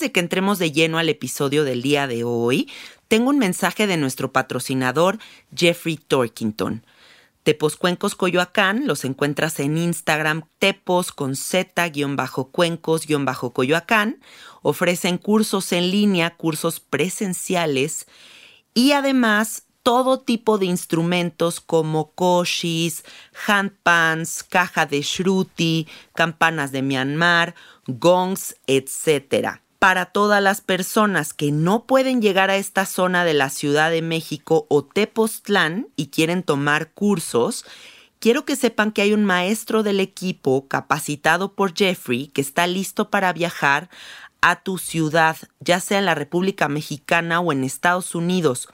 de que entremos de lleno al episodio del día de hoy, tengo un mensaje de nuestro patrocinador Jeffrey Torkington. Tepos Cuencos Coyoacán los encuentras en Instagram tepos con z-cuencos-coyoacán. Ofrecen cursos en línea, cursos presenciales y además todo tipo de instrumentos como koshis, handpans, caja de shruti, campanas de Myanmar, gongs, etc. Para todas las personas que no pueden llegar a esta zona de la Ciudad de México o Tepoztlán y quieren tomar cursos, quiero que sepan que hay un maestro del equipo capacitado por Jeffrey que está listo para viajar a tu ciudad, ya sea en la República Mexicana o en Estados Unidos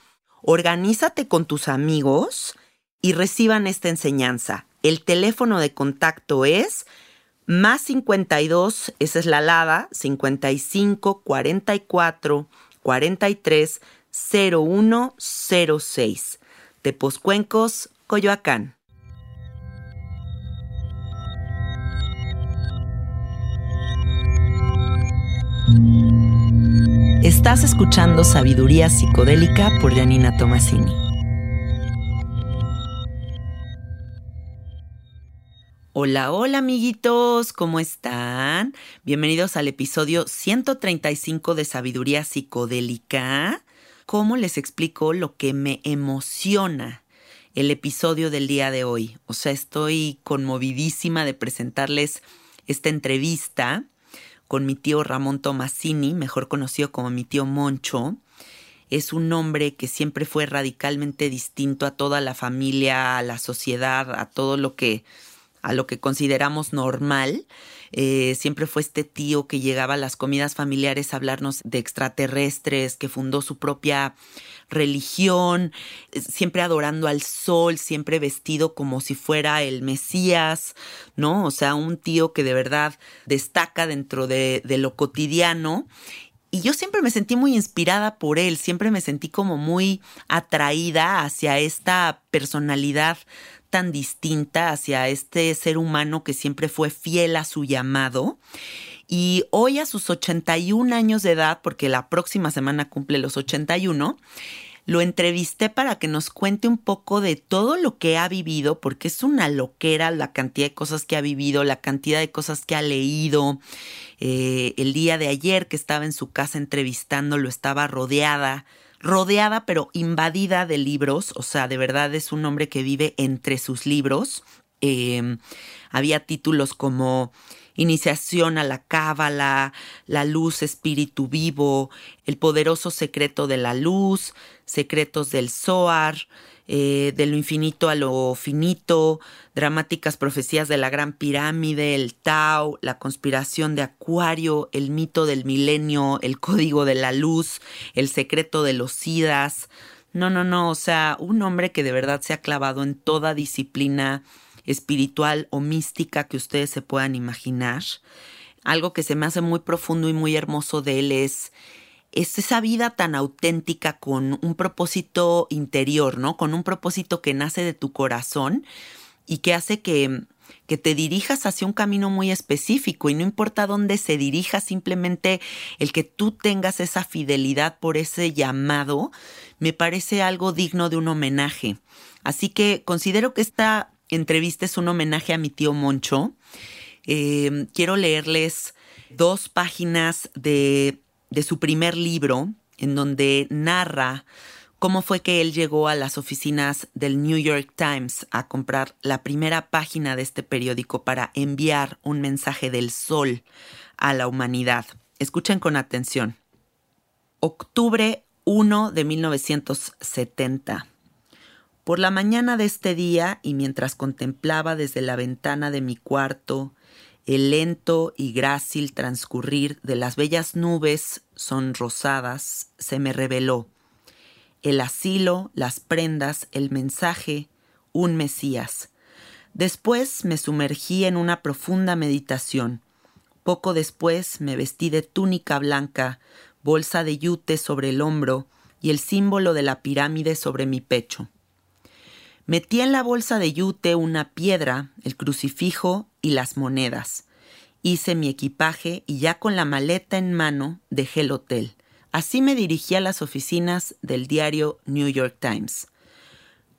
organízate con tus amigos y reciban esta enseñanza. El teléfono de contacto es más 52, esa es la LADA, 55 44 43 0106. Tepozcuencos, Coyoacán. Estás escuchando Sabiduría Psicodélica por Janina Tomasini. Hola, hola amiguitos, ¿cómo están? Bienvenidos al episodio 135 de Sabiduría Psicodélica. ¿Cómo les explico lo que me emociona el episodio del día de hoy? O sea, estoy conmovidísima de presentarles esta entrevista con mi tío Ramón Tomasini, mejor conocido como mi tío Moncho. Es un hombre que siempre fue radicalmente distinto a toda la familia, a la sociedad, a todo lo que a lo que consideramos normal. Eh, siempre fue este tío que llegaba a las comidas familiares a hablarnos de extraterrestres, que fundó su propia religión, eh, siempre adorando al sol, siempre vestido como si fuera el Mesías, ¿no? O sea, un tío que de verdad destaca dentro de, de lo cotidiano y yo siempre me sentí muy inspirada por él, siempre me sentí como muy atraída hacia esta personalidad tan distinta, hacia este ser humano que siempre fue fiel a su llamado. Y hoy a sus 81 años de edad, porque la próxima semana cumple los 81, lo entrevisté para que nos cuente un poco de todo lo que ha vivido, porque es una loquera la cantidad de cosas que ha vivido, la cantidad de cosas que ha leído. Eh, el día de ayer que estaba en su casa entrevistándolo, estaba rodeada, rodeada pero invadida de libros, o sea, de verdad es un hombre que vive entre sus libros. Eh, había títulos como iniciación a la cábala, la luz espíritu vivo, el poderoso secreto de la luz, secretos del Zohar, eh, de lo infinito a lo finito, dramáticas profecías de la Gran Pirámide, el Tao, la conspiración de Acuario, el mito del milenio, el código de la luz, el secreto de los Sidas. No, no, no, o sea, un hombre que de verdad se ha clavado en toda disciplina espiritual o mística que ustedes se puedan imaginar. Algo que se me hace muy profundo y muy hermoso de él es, es esa vida tan auténtica con un propósito interior, ¿no? Con un propósito que nace de tu corazón y que hace que, que te dirijas hacia un camino muy específico y no importa dónde se dirija, simplemente el que tú tengas esa fidelidad por ese llamado, me parece algo digno de un homenaje. Así que considero que esta entrevista es un homenaje a mi tío Moncho. Eh, quiero leerles dos páginas de, de su primer libro, en donde narra cómo fue que él llegó a las oficinas del New York Times a comprar la primera página de este periódico para enviar un mensaje del sol a la humanidad. Escuchen con atención. Octubre 1 de 1970. Por la mañana de este día y mientras contemplaba desde la ventana de mi cuarto el lento y grácil transcurrir de las bellas nubes sonrosadas, se me reveló el asilo, las prendas, el mensaje, un Mesías. Después me sumergí en una profunda meditación. Poco después me vestí de túnica blanca, bolsa de yute sobre el hombro y el símbolo de la pirámide sobre mi pecho. Metí en la bolsa de yute una piedra, el crucifijo y las monedas. Hice mi equipaje y ya con la maleta en mano dejé el hotel. Así me dirigí a las oficinas del diario New York Times,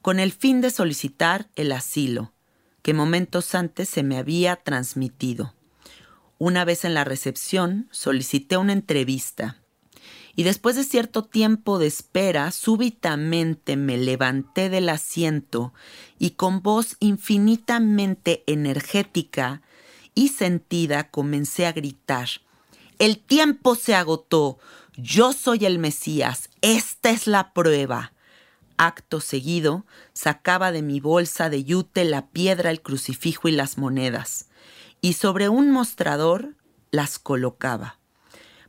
con el fin de solicitar el asilo, que momentos antes se me había transmitido. Una vez en la recepción, solicité una entrevista y después de cierto tiempo de espera, súbitamente me levanté del asiento y con voz infinitamente energética y sentida comencé a gritar. El tiempo se agotó. Yo soy el Mesías. Esta es la prueba. Acto seguido, sacaba de mi bolsa de yute la piedra, el crucifijo y las monedas, y sobre un mostrador las colocaba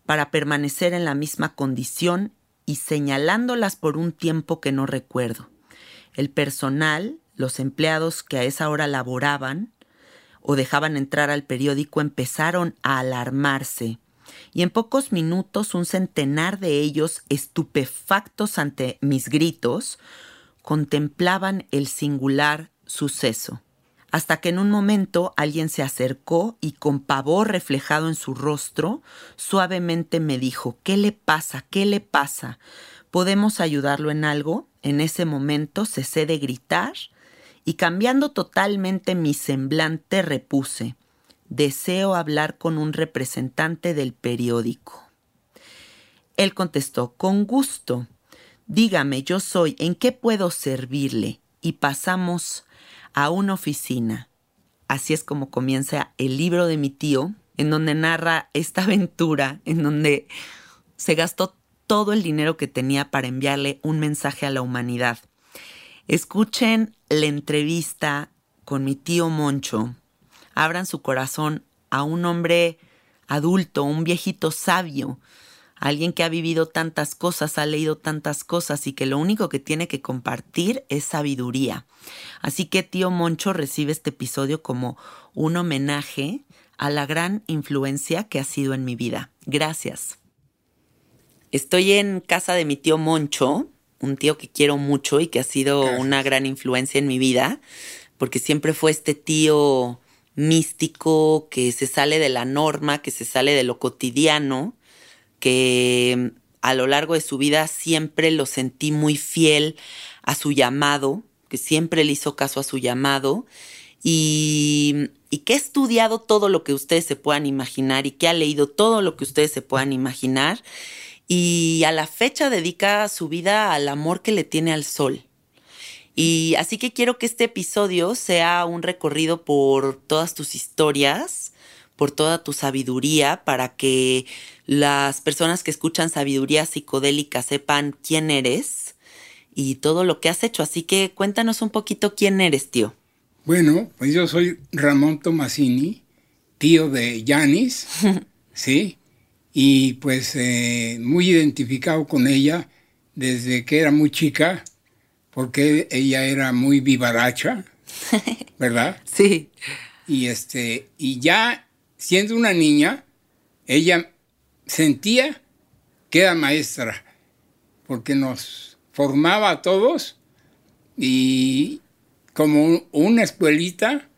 para permanecer en la misma condición y señalándolas por un tiempo que no recuerdo. El personal, los empleados que a esa hora laboraban o dejaban entrar al periódico empezaron a alarmarse y en pocos minutos un centenar de ellos, estupefactos ante mis gritos, contemplaban el singular suceso hasta que en un momento alguien se acercó y con pavor reflejado en su rostro, suavemente me dijo, ¿qué le pasa? ¿Qué le pasa? ¿Podemos ayudarlo en algo? En ese momento cesé de gritar y cambiando totalmente mi semblante repuse, deseo hablar con un representante del periódico. Él contestó, con gusto. Dígame, yo soy, ¿en qué puedo servirle? Y pasamos a una oficina. Así es como comienza el libro de mi tío, en donde narra esta aventura, en donde se gastó todo el dinero que tenía para enviarle un mensaje a la humanidad. Escuchen la entrevista con mi tío Moncho. Abran su corazón a un hombre adulto, un viejito sabio, alguien que ha vivido tantas cosas, ha leído tantas cosas y que lo único que tiene que compartir es sabiduría. Así que tío Moncho recibe este episodio como un homenaje a la gran influencia que ha sido en mi vida. Gracias. Estoy en casa de mi tío Moncho, un tío que quiero mucho y que ha sido una gran influencia en mi vida, porque siempre fue este tío místico que se sale de la norma, que se sale de lo cotidiano que a lo largo de su vida siempre lo sentí muy fiel a su llamado, que siempre le hizo caso a su llamado y, que ha estudiado todo lo que ustedes se puedan imaginar y que ha leído todo lo que ustedes se puedan imaginar y a la fecha dedica su vida al amor que le tiene al sol. Y así que quiero que este episodio sea un recorrido por todas tus historias, por toda tu sabiduría, para que las personas que escuchan sabiduría psicodélica sepan quién eres y todo lo que has hecho. Así que cuéntanos un poquito quién eres, tío. Bueno, pues yo soy Ramón Tomasini, tío de Yanis, ¿sí? Y pues eh, muy identificado con ella desde que era muy chica, porque ella era muy vivaracha, ¿verdad? sí. Y este, y ya siendo una niña, ella sentía que era maestra, porque nos formaba a todos y como una escuelita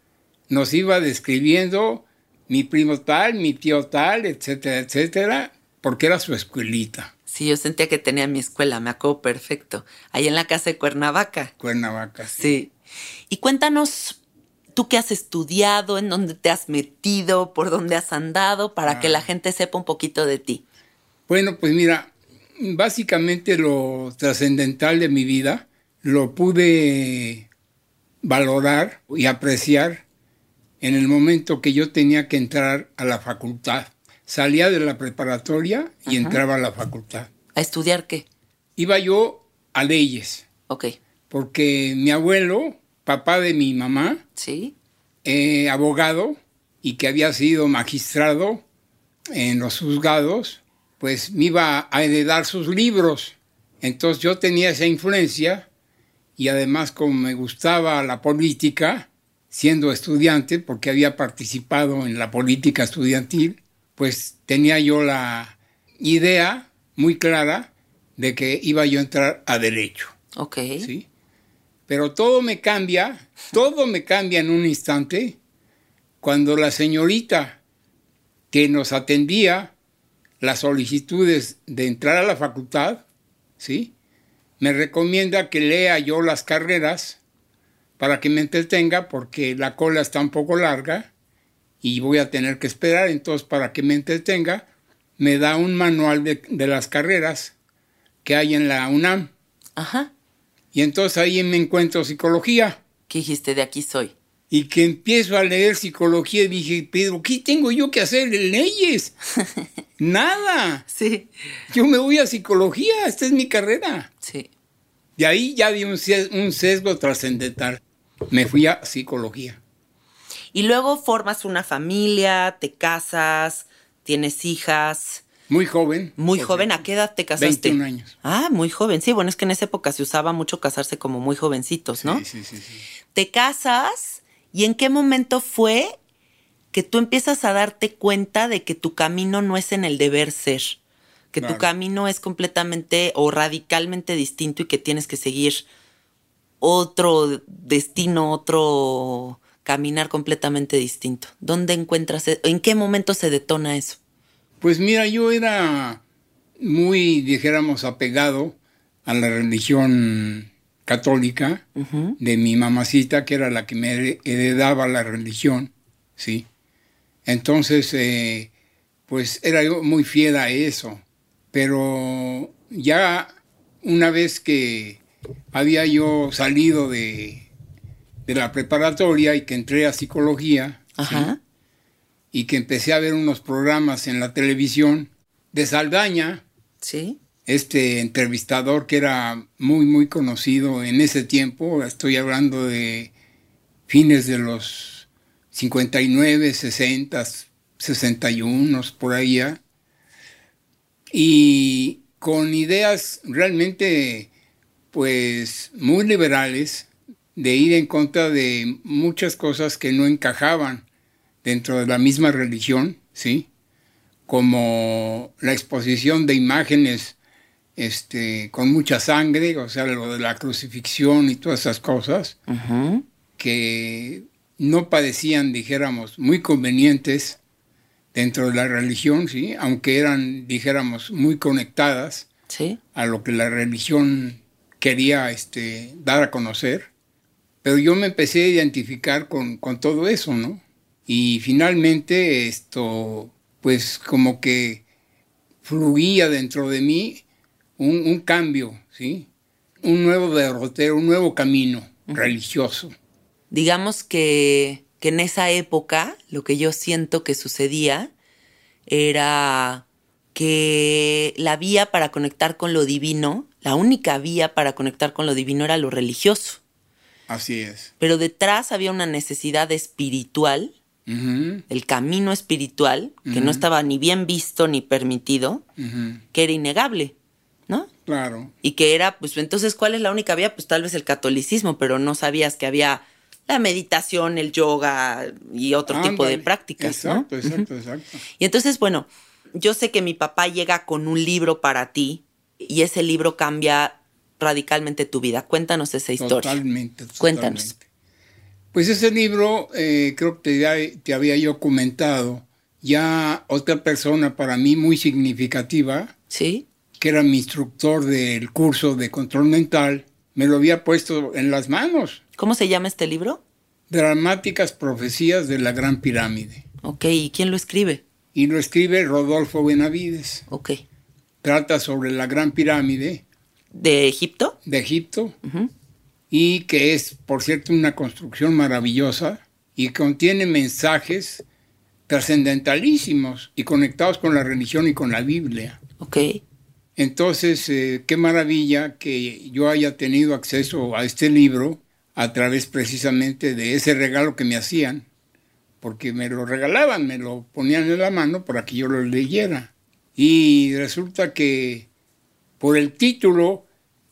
nos iba describiendo mi primo tal, mi tío tal, etcétera, etcétera, porque era su escuelita. Sí, yo sentía que tenía mi escuela, me acuerdo perfecto. Ahí en la casa de Cuernavaca. Cuernavaca. Sí. sí. Y cuéntanos tú qué has estudiado, en dónde te has metido, por dónde has andado, para que la ah. gente sepa un poquito de ti. Bueno, pues mira, básicamente lo trascendental de mi vida lo pude valorar y apreciar en el momento que yo tenía que entrar a la facultad. Salía de la preparatoria y entraba a la facultad. ¿A estudiar qué? Iba yo a leyes. Ok. porque mi abuelo, papá de mi mamá, Sí. eh, abogado y que había sido magistrado en los juzgados, pues me iba a heredar sus libros. Entonces yo tenía esa influencia y además como me gustaba la política, siendo estudiante, porque había participado en la política estudiantil, pues tenía yo la idea muy clara de que iba yo a entrar a derecho. Ok. ¿sí? Pero todo me cambia, todo me cambia en un instante cuando la señorita que nos atendía las solicitudes de entrar a la facultad, ¿sí? Me recomienda que lea yo las carreras para que me entretenga porque la cola está un poco larga y voy a tener que esperar, entonces para que me entretenga me da un manual de, de las carreras que hay en la UNAM. Ajá. Y entonces ahí me encuentro psicología. ¿Qué dijiste? De aquí soy. Y que empiezo a leer psicología y dije, pero ¿qué tengo yo que hacer en leyes? Nada. Sí. Yo me voy a psicología, esta es mi carrera. Sí. De ahí ya vi un sesgo trascendental. Me fui a psicología. Y luego formas una familia, te casas, tienes hijas. Muy joven. Muy joven, ¿a qué edad te casaste? 21 años. Ah, muy joven. Sí, bueno, es que en esa época se usaba mucho casarse como muy jovencitos, ¿no? Sí, sí, sí, sí. Te casas y en qué momento fue que tú empiezas a darte cuenta de que tu camino no es en el deber ser, que tu camino es completamente o radicalmente distinto y que tienes que seguir otro destino, otro caminar completamente distinto. ¿Dónde encuentras, e- en qué momento se detona eso? Pues mira, yo era muy, dijéramos, apegado a la religión católica de mi mamacita, que era la que me hered- heredaba la religión, ¿sí? Entonces, eh, pues era yo muy fiel a eso. Pero ya una vez que había yo salido de, de la preparatoria y que entré a psicología, ¿sí? Y que empecé a ver unos programas en la televisión de Saldaña, Sí. este entrevistador que era muy, muy conocido en ese tiempo, estoy hablando de fines de los 59, 60, 61, por ahí y con ideas realmente, pues, muy liberales, de ir en contra de muchas cosas que no encajaban dentro de la misma religión, ¿sí? Como la exposición de imágenes este, con mucha sangre, o sea, lo de la crucifixión y todas esas cosas, que no parecían, dijéramos, muy convenientes dentro de la religión, ¿sí? Aunque eran, dijéramos, muy conectadas Sí. a lo que la religión quería este, dar a conocer. Pero yo me empecé a identificar con, con todo eso, ¿no? Y finalmente esto, pues como que fluía dentro de mí un, un cambio, ¿sí? Un nuevo derrotero, un nuevo camino religioso. Digamos que, que en esa época lo que yo siento que sucedía era que la vía para conectar con lo divino, la única vía para conectar con lo divino era lo religioso. Así es. Pero detrás había una necesidad espiritual, El camino espiritual, que no estaba ni bien visto ni permitido, que era innegable, ¿no? Claro. Y que era, pues entonces, ¿cuál es la única vía? Pues tal vez el catolicismo, pero no sabías que había la meditación, el yoga y otro tipo de prácticas, ¿no? Exacto, exacto, exacto. Y entonces, bueno, yo sé que mi papá llega con un libro para ti y ese libro cambia radicalmente tu vida. Cuéntanos esa historia. Totalmente. Cuéntanos. Pues ese libro, eh, creo que te había yo comentado, ya otra persona para mí muy significativa, ¿Sí? que era mi instructor del curso de control mental, me lo había puesto en las manos. ¿Cómo se llama este libro? Dramáticas profecías de la Gran Pirámide. Ok, ¿y quién lo escribe? Y lo escribe Rodolfo Benavides. Ok. Trata sobre la Gran Pirámide ¿De Egipto? de Egipto Ujú. Y que es, por cierto, una construcción maravillosa y contiene mensajes trascendentalísimos y conectados con la religión y con la Biblia. Ok. Entonces, eh, qué maravilla que yo haya tenido acceso a este libro a través precisamente de ese regalo que me hacían, porque me lo regalaban, me lo ponían en la mano para que yo lo leyera. Y resulta que por el título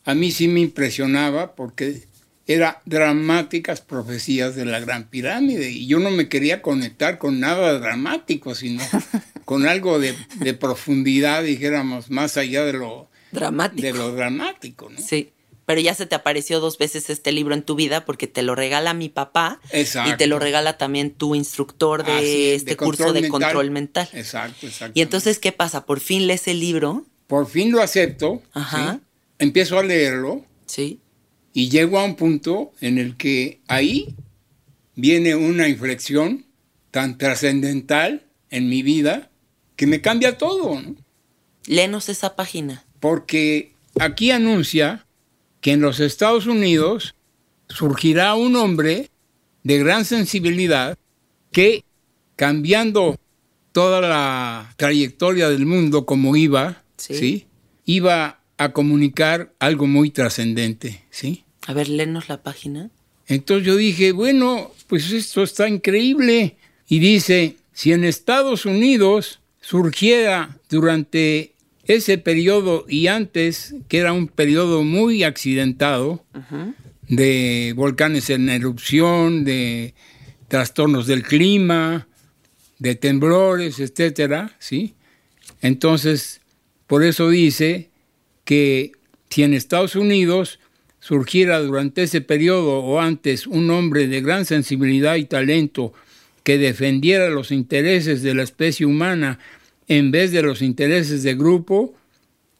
a mí sí me impresionaba porque era dramáticas profecías de la Gran Pirámide y yo no me quería conectar con nada dramático, sino con algo de, profundidad, dijéramos, más allá de lo dramático. De lo dramático ¿no? Sí. Pero ya se te apareció dos veces este libro en tu vida porque te lo regala mi papá y te lo regala también tu instructor de este curso de control mental. Exacto, exacto. Y entonces, ¿qué pasa? Por fin lees el libro. Por fin lo acepto. Ajá. Empiezo a leerlo. Sí. Y llego a un punto en el que ahí viene una inflexión tan trascendental en mi vida que me cambia todo. ¿no? Léenos esa página. Porque aquí anuncia que en los Estados Unidos surgirá un hombre de gran sensibilidad que, cambiando toda la trayectoria del mundo como iba, sí. iba a comunicar algo muy trascendente, ¿sí? A ver, léenos la página. Entonces yo dije, bueno, pues esto está increíble. Y dice, si en Estados Unidos surgiera durante ese periodo y antes, que era un periodo muy accidentado, de volcanes en erupción, de trastornos del clima, de temblores, etcétera, ¿sí? Entonces, por eso dice que si en Estados Unidos surgiera durante ese periodo o antes un hombre de gran sensibilidad y talento que defendiera los intereses de la especie humana en vez de los intereses de grupo,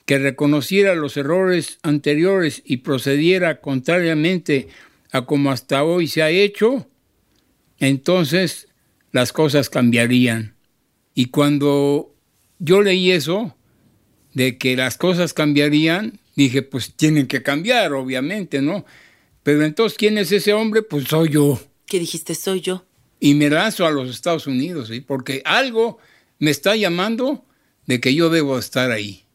que reconociera los errores anteriores y procediera contrariamente a como hasta hoy se ha hecho, entonces las cosas cambiarían. Y cuando yo leí eso, de que las cosas cambiarían, dije, pues tienen que cambiar, obviamente, ¿no? Pero entonces, ¿quién es ese hombre? Pues soy yo. ¿Qué dijiste? Soy yo. Y me lanzo a los Estados Unidos, ¿sí? Porque algo me está llamando de que yo debo estar ahí.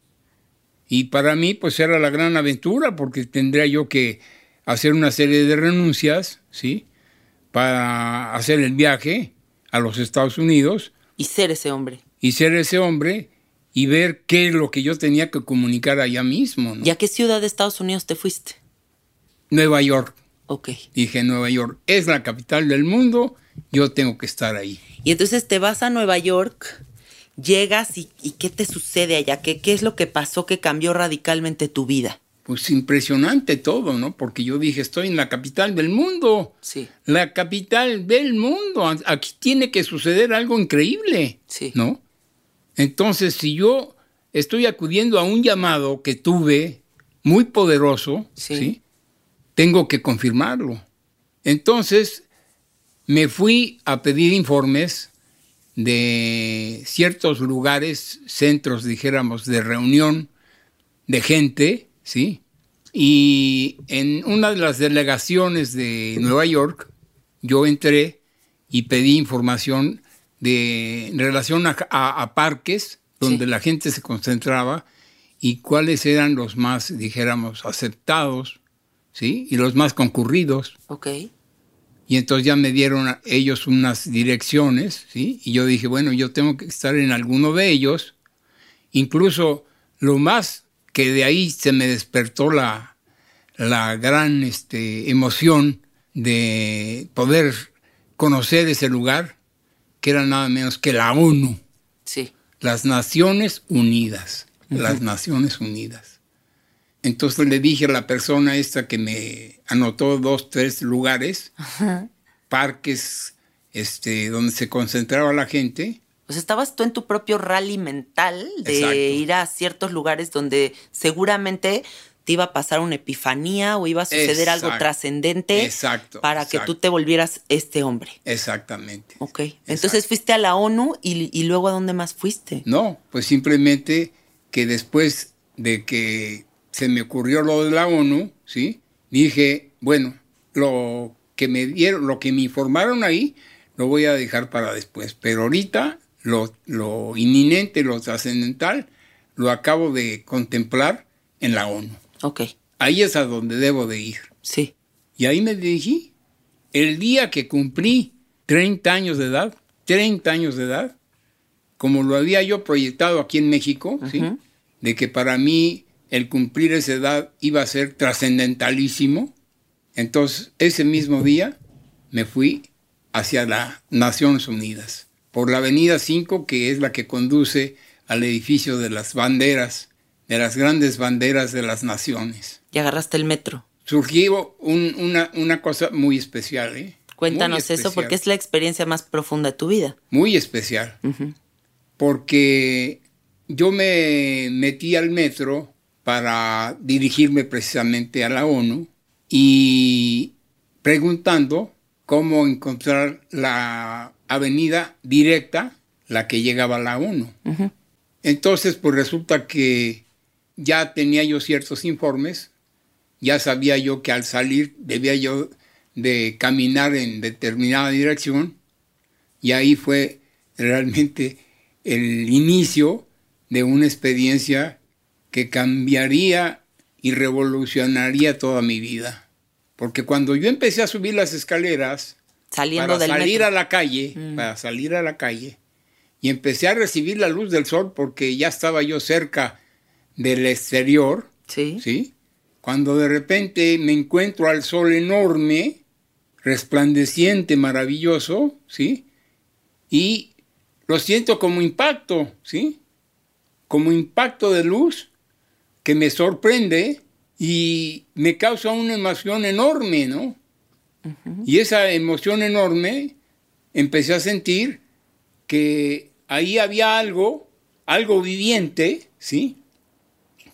Y para mí, pues era la gran aventura, porque tendría yo que hacer una serie de renuncias, ¿sí? Para hacer el viaje a los Estados Unidos. Y ser ese hombre. Y ser ese hombre y ver qué es lo que yo tenía que comunicar allá mismo. ¿Y a qué ciudad de Estados Unidos te fuiste? Nueva York. Ok. Dije, Nueva York es la capital del mundo, yo tengo que estar ahí. Y entonces te vas a Nueva York, llegas y, ¿qué te sucede allá? ¿Qué, ¿Qué es lo que pasó que cambió radicalmente tu vida? Pues impresionante todo, ¿no? Porque yo dije, estoy en la capital del mundo. Sí. La capital del mundo. Aquí tiene que suceder algo increíble. Sí. ¿No? Entonces, si yo estoy acudiendo a un llamado que tuve muy poderoso, sí. tengo que confirmarlo. Entonces, me fui a pedir informes de ciertos lugares, centros, dijéramos, de reunión de gente, ¿sí? Y en una de las delegaciones de Nueva York, yo entré y pedí información de, en relación a, parques donde la gente se concentraba y cuáles eran los más, dijéramos, aceptados, ¿sí? Y los más concurridos. Ok. Y entonces ya me dieron ellos unas direcciones, ¿sí? Y yo dije, bueno, yo tengo que estar en alguno de ellos. Incluso lo más que de ahí se me despertó la, la gran este, emoción de poder conocer ese lugar, que era nada menos que la ONU. Sí. Las Naciones Unidas. Las Naciones Unidas. Entonces le dije a la persona esta que me anotó dos, tres lugares, parques este, donde se concentraba la gente. Pues estabas tú en tu propio rally mental de ir a ciertos lugares donde seguramente te iba a pasar una epifanía o iba a suceder algo trascendente para que tú te volvieras este hombre. Exactamente. Ok. Entonces fuiste a la ONU y, luego a dónde más fuiste? No, pues simplemente que después de que se me ocurrió lo de la ONU, ¿sí? Dije, bueno, lo que me dieron, lo que me informaron ahí, lo voy a dejar para después. Pero ahorita lo, lo inminente, lo trascendental, lo acabo de contemplar en la ONU. Ok, Ahí es a donde debo de ir. sí. Y ahí me dirigí. El día que cumplí 30 años de edad, 30 años de edad, como lo había yo proyectado aquí en México, de que para mí el cumplir esa edad iba a ser trascendentalísimo, entonces ese mismo día me fui hacia las Naciones Unidas, por la Avenida 5, que es la que conduce al edificio de las banderas, de las grandes banderas de las naciones Y agarraste el metro. surgió un- una, una cosa muy especial. ¿eh? Cuéntanos Muy eso porque es la experiencia más profunda de tu vida. Muy especial, porque yo me metí al metro para dirigirme precisamente a la ONU y preguntando cómo encontrar la avenida directa, la que llegaba a la ONU. Entonces, pues resulta que ya tenía yo ciertos informes, ya sabía yo que al salir debía yo de caminar en determinada dirección, y ahí fue realmente el inicio de una experiencia que cambiaría y revolucionaría toda mi vida. Porque cuando yo empecé a subir las escaleras, Saliendo para del salir metro. a la calle, Mm. para salir a la calle, y empecé a recibir la luz del sol porque ya estaba yo cerca del exterior, Sí. ¿sí? Cuando de repente me encuentro al sol enorme, resplandeciente, maravilloso, ¿sí? Y lo siento como impacto, ¿sí? Como impacto de luz que me sorprende y me causa una emoción enorme, ¿no? Y esa emoción enorme empecé a sentir que ahí había algo, algo viviente, ¿sí?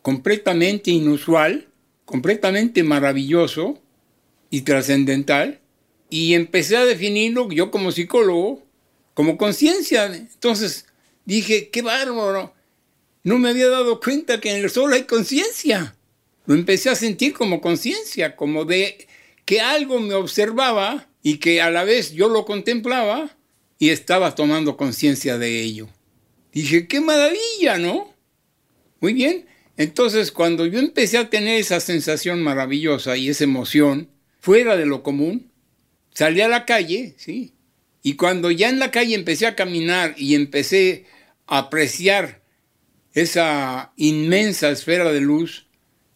Completamente inusual, completamente maravilloso y trascendental. Y empecé a definirlo yo como psicólogo, como conciencia. Entonces dije, qué bárbaro. No me había dado cuenta que en el sol hay conciencia. Lo empecé a sentir como conciencia, como de que algo me observaba y que a la vez yo lo contemplaba y estaba tomando conciencia de ello. Dije, qué maravilla, ¿no? Muy bien. Entonces, cuando yo empecé a tener esa sensación maravillosa y esa emoción fuera de lo común, salí a la calle, ¿sí? Y cuando ya en la calle empecé a caminar y empecé a apreciar esa inmensa esfera de luz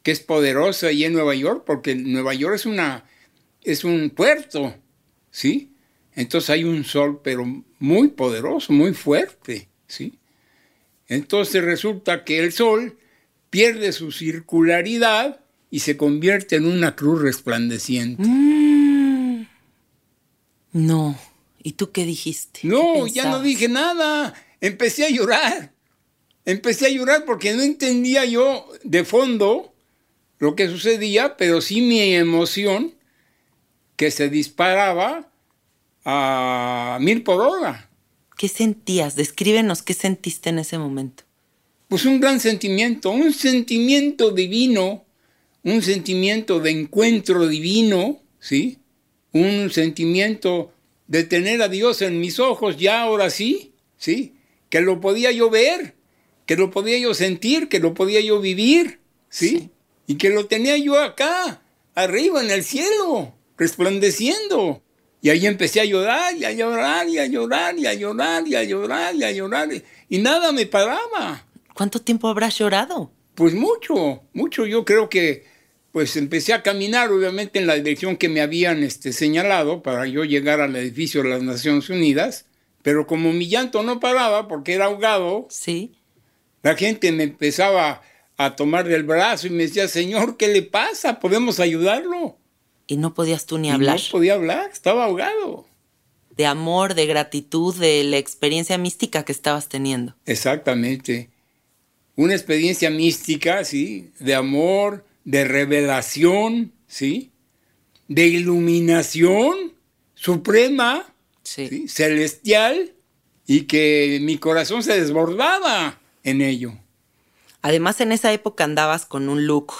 que es poderosa y en Nueva York, porque Nueva York es una es un puerto, ¿sí? Entonces hay un sol, pero muy poderoso, muy fuerte, ¿sí? Entonces resulta que el sol pierde su circularidad y se convierte en una cruz resplandeciente. Mm. No. ¿Y tú qué dijiste? ¿Qué No, ya no dije nada. Empecé a llorar. Empecé a llorar porque no entendía yo de fondo lo que sucedía, pero sí mi emoción que se disparaba a mil por hora. ¿Qué sentías? Descríbenos qué sentiste en ese momento. Pues un gran sentimiento, un sentimiento divino, un sentimiento de encuentro divino, ¿sí? Un sentimiento de tener a Dios en mis ojos ya ahora sí, ¿sí? Que lo podía yo ver, que lo podía yo sentir, que lo podía yo vivir, ¿sí? Sí. Y que lo tenía yo acá, arriba en el cielo, resplandeciendo. Y ahí empecé a llorar y a llorar y a llorar y a llorar y a llorar y a llorar y nada me paraba. ¿Cuánto tiempo habrás llorado? Pues mucho, mucho. Yo creo que pues empecé a caminar obviamente en la dirección que me habían este, señalado para yo llegar al edificio de las Naciones Unidas, pero como mi llanto no paraba porque era ahogado, Sí. la gente me empezaba a tomar del brazo y me decía, Señor, ¿qué le pasa? ¿Podemos ayudarlo? Y no podías tú ni Y hablar. no podía hablar, estaba ahogado. De amor, de gratitud, de la experiencia mística que estabas teniendo. Exactamente. Una experiencia mística, ¿sí? De amor, de revelación, ¿sí? De iluminación suprema, Sí. ¿sí? celestial, y que mi corazón se desbordaba en ello. Además, en esa época andabas con un look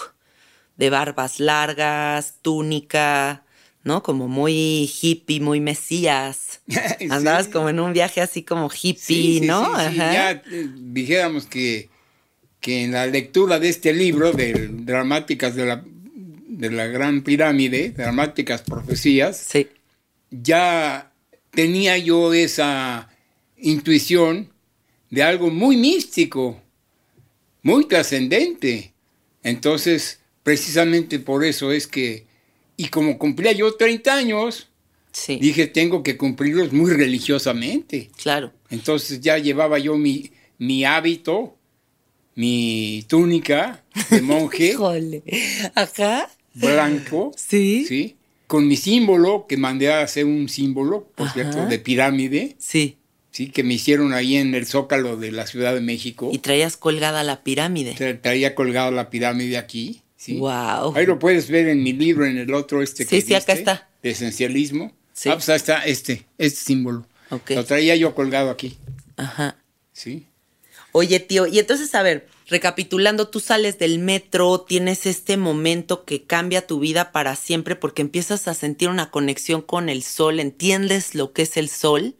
de barbas largas, túnica, ¿no? Como muy hippie, muy mesías. Andabas Sí. como en un viaje así como hippie, Sí, sí, ¿no? Ajá. Ya eh, dijéramos que, que en la lectura de este libro de Dramáticas de la, de la Gran Pirámide, Dramáticas Profecías, Sí. ya tenía yo esa intuición de algo muy místico, muy trascendente. Entonces, precisamente por eso es que, y como cumplía yo 30 años, Sí. dije, tengo que cumplirlos muy religiosamente. Claro. Entonces ya llevaba yo mi, mi hábito, mi túnica de monje Híjole. Ajá. blanco, Sí. ¿sí? Con mi símbolo, que mandé a hacer un símbolo, por Ajá. cierto, de pirámide, Sí. ¿sí? Que me hicieron ahí en el Zócalo de la Ciudad de México. Y traías colgada la pirámide. Tra- Traía colgado la pirámide aquí, ¿sí? Wow. Ahí lo puedes ver en mi libro, en el otro este que Sí, sí, acá está. De esencialismo. Sí. Ah, pues ahí está este, este símbolo. Ok. Lo traía yo colgado aquí, Ajá. ¿sí? Oye, tío, y entonces, a ver, recapitulando, tú sales del metro, tienes este momento que cambia tu vida para siempre porque empiezas a sentir una conexión con el sol, entiendes lo que es el sol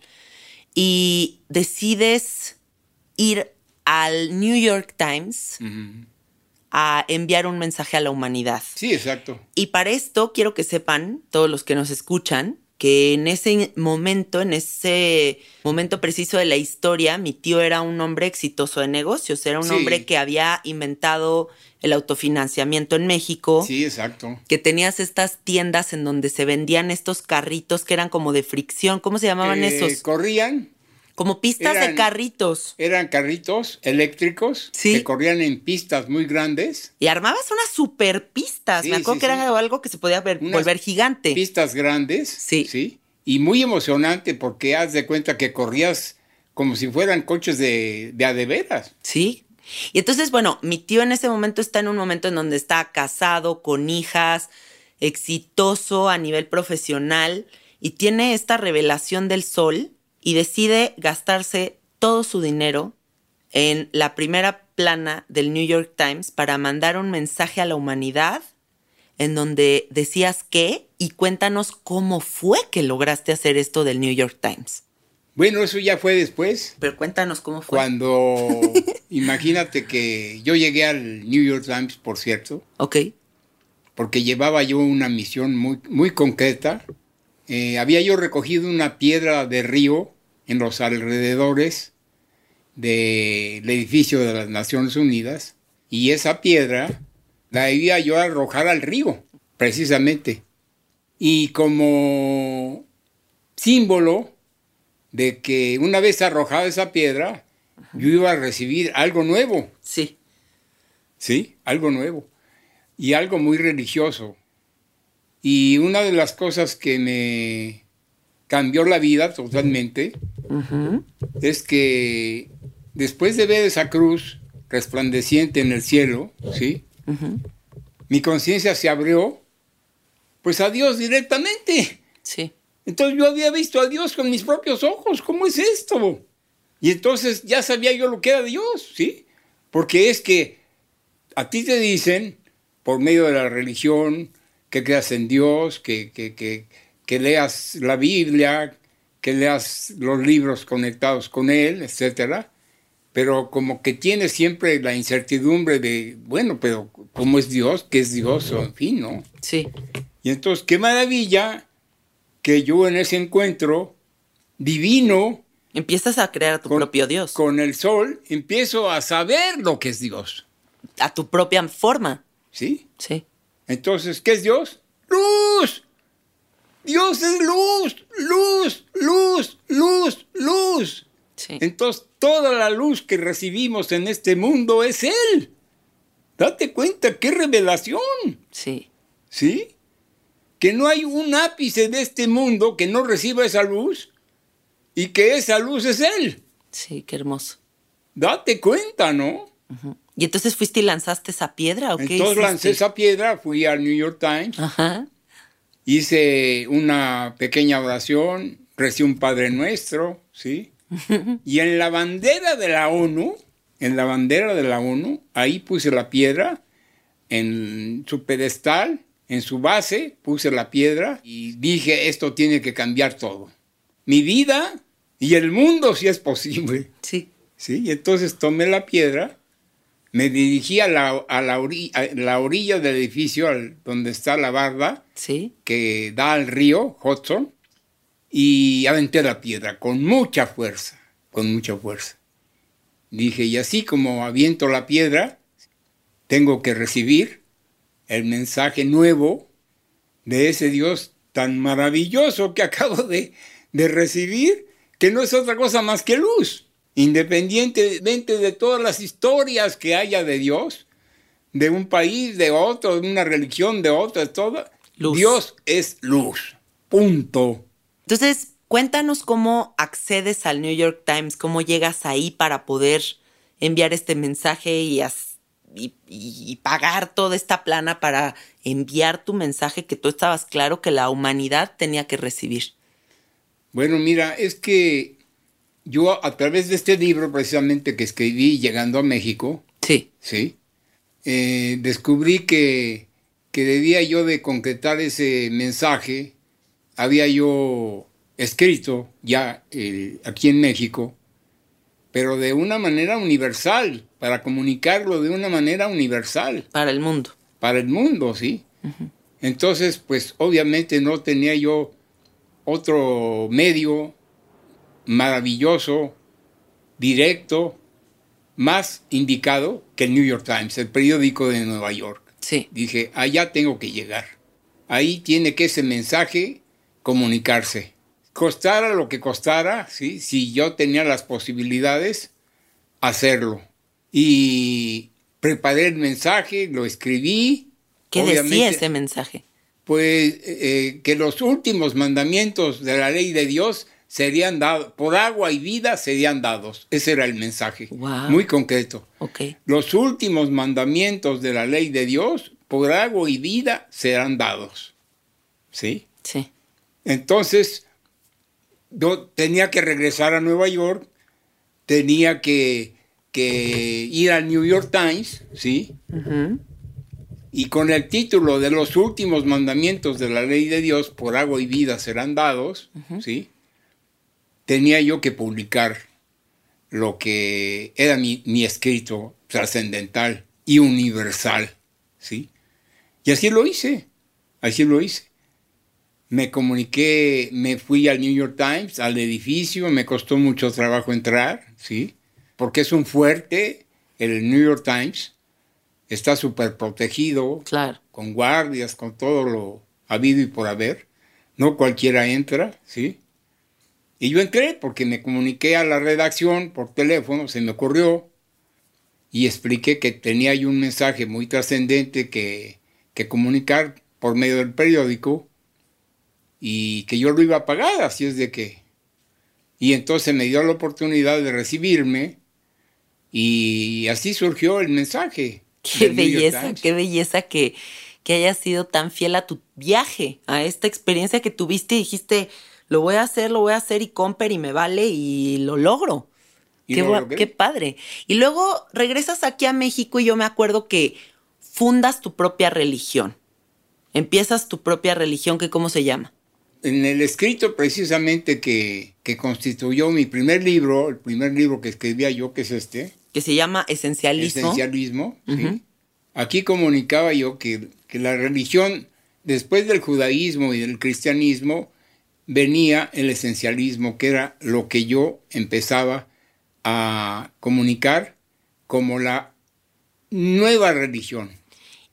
y decides ir al New York Times a enviar un mensaje a la humanidad. Sí, exacto. Y para esto quiero que sepan, todos los que nos escuchan, que en ese momento, en ese momento preciso de la historia, mi tío era un hombre exitoso de negocios, era un Sí. hombre que había inventado el autofinanciamiento en México, Sí, exacto. que tenías estas tiendas en donde se vendían estos carritos que eran como de fricción, ¿cómo se llamaban Eh, esos? Corrían, Como pistas de carritos. eran carritos eléctricos Sí. que corrían en pistas muy grandes, Y armabas unas super pistas. Sí, Me acuerdo sí, que era algo que se podía ver- Unas volver gigante. pistas grandes, Sí. sí, y muy emocionante porque haz de cuenta que corrías como si fueran coches de, de a de veras. Sí. Y entonces, bueno, mi tío en ese momento está en un momento en donde está casado, con hijas, exitoso a nivel profesional y tiene esta revelación del sol y decide gastarse todo su dinero en la primera plana del New York Times para mandar un mensaje a la humanidad en donde decías qué y cuéntanos cómo fue que lograste hacer esto del New York Times. Bueno, eso ya fue después, Pero cuéntanos cómo fue. cuando imagínate que yo llegué al New York Times, por cierto, Ok. porque llevaba yo una misión muy, muy concreta. Eh, había yo recogido una piedra de río en los alrededores del edificio de las Naciones Unidas y esa piedra la iba yo arrojar al río, precisamente. Y como símbolo de que una vez arrojada esa piedra, yo iba a recibir algo nuevo. Sí. Sí, algo nuevo. Y algo muy religioso. Y una de las cosas que me cambió la vida totalmente es que después de ver esa cruz resplandeciente en el cielo, ¿sí? Mi conciencia se abrió, pues a Dios directamente. Sí. Entonces yo había visto a Dios con mis propios ojos. ¿Cómo es esto? Y entonces ya sabía yo lo que era Dios, ¿sí? Porque es que a ti te dicen, por medio de la religión, que creas en Dios, que, que, que, que leas la Biblia, que leas los libros conectados con Él, etcétera. Pero como que tienes siempre la incertidumbre de, bueno, pero ¿cómo es Dios? ¿Qué es Dios? O en fin, ¿no? Sí. Y entonces, qué maravilla que yo en ese encuentro divino Empiezas a crear a tu con, propio Dios, con el sol, empiezo a saber lo que es Dios. a tu propia forma. ¿Sí? Sí. Entonces, ¿qué es Dios? ¡Luz! Dios es luz, luz, luz, luz, luz. Sí. Entonces, toda la luz que recibimos en este mundo es Él. Date cuenta, qué revelación. Sí. ¿Sí? Que no hay un ápice de este mundo que no reciba esa luz y que esa luz es Él. Sí, qué hermoso. Date cuenta, ¿no? ¿Y entonces fuiste y lanzaste esa piedra o qué Entonces lancé esa piedra, fui al New York Times, Ajá. hice una pequeña oración, recé un Padre Nuestro, ¿sí? Y en la bandera de la ONU, en la bandera de la ONU, ahí puse la piedra, en su pedestal, en su base, puse la piedra y dije, esto tiene que cambiar todo. Mi vida y el mundo si es posible. Sí. ¿sí? Y entonces tomé la piedra, me dirigí a la, a la, ori- a la orilla del edificio al- donde está la barda Sí. que da al río Hudson y aventé la piedra con mucha fuerza, con mucha fuerza. Dije, y así como aviento la piedra, tengo que recibir el mensaje nuevo de ese Dios tan maravilloso que acabo de, de recibir, que no es otra cosa más que luz, independientemente de todas las historias que haya de Dios, de un país, de otro, de una religión, de otra, de todo. Luz. Dios es luz. Punto. Entonces, cuéntanos cómo accedes al New York Times, cómo llegas ahí para poder enviar este mensaje y, as- y- y- y pagar toda esta plana para enviar tu mensaje que tú estabas claro que la humanidad tenía que recibir. Bueno, mira, es que yo a través de este libro precisamente que escribí llegando a México, Sí. ¿sí? Eh, descubrí que, que debía yo de concretar ese mensaje. Había yo escrito ya eh, aquí en México, pero de una manera universal, para comunicarlo de una manera universal Para el mundo. para el mundo, ¿sí? Entonces, pues obviamente no tenía yo otro medio maravilloso, directo, más indicado que el New York Times, el periódico de Nueva York. Sí. Dije, allá tengo que llegar. Ahí tiene que ese mensaje comunicarse. Costara lo que costara, ¿sí? si yo tenía las posibilidades, hacerlo. Y preparé el mensaje, lo escribí. ¿Qué decía ese mensaje? Pues eh, que los últimos mandamientos de la ley de Dios serían dados, por agua y vida serían dados. Ese era el mensaje, Wow. muy concreto. Los últimos mandamientos de la ley de Dios, por agua y vida, serán dados. ¿Sí? Sí. Entonces, yo tenía que regresar a Nueva York, tenía que, que ir al New York Times, ¿sí? Y con el título de los últimos mandamientos de la ley de Dios, por agua y vida serán dados, ¿sí? Tenía yo que publicar lo que era mi, mi escrito trascendental y universal, ¿sí? Y así lo hice, así lo hice. Me comuniqué, me fui al New York Times, al edificio, me costó mucho trabajo entrar, ¿sí? Porque es un fuerte, el New York Times, está súper protegido, Claro. con guardias, con todo lo habido y por haber. No cualquiera entra, ¿sí? Y yo entré porque me comuniqué a la redacción por teléfono, se me ocurrió, y expliqué que tenía yo un mensaje muy trascendente que, que comunicar por medio del periódico y que yo lo iba a pagar, así es de que... Y entonces me dio la oportunidad de recibirme y así surgió el mensaje. Qué belleza, qué belleza que, que hayas sido tan fiel a tu viaje, a esta experiencia que tuviste y dijiste, lo voy a hacer, lo voy a hacer y comper y me vale y lo logro. Y qué, lo qué padre. Y luego regresas aquí a México y yo me acuerdo que fundas tu propia religión. Empiezas tu propia religión, que cómo se llama. En el escrito precisamente que, que constituyó mi primer libro, el primer libro que escribía yo, que es este, Que se llama Esencialismo. Esencialismo, ¿sí? Aquí comunicaba yo que, que la religión, después del judaísmo y del cristianismo, venía el esencialismo, que era lo que yo empezaba a comunicar como la nueva religión.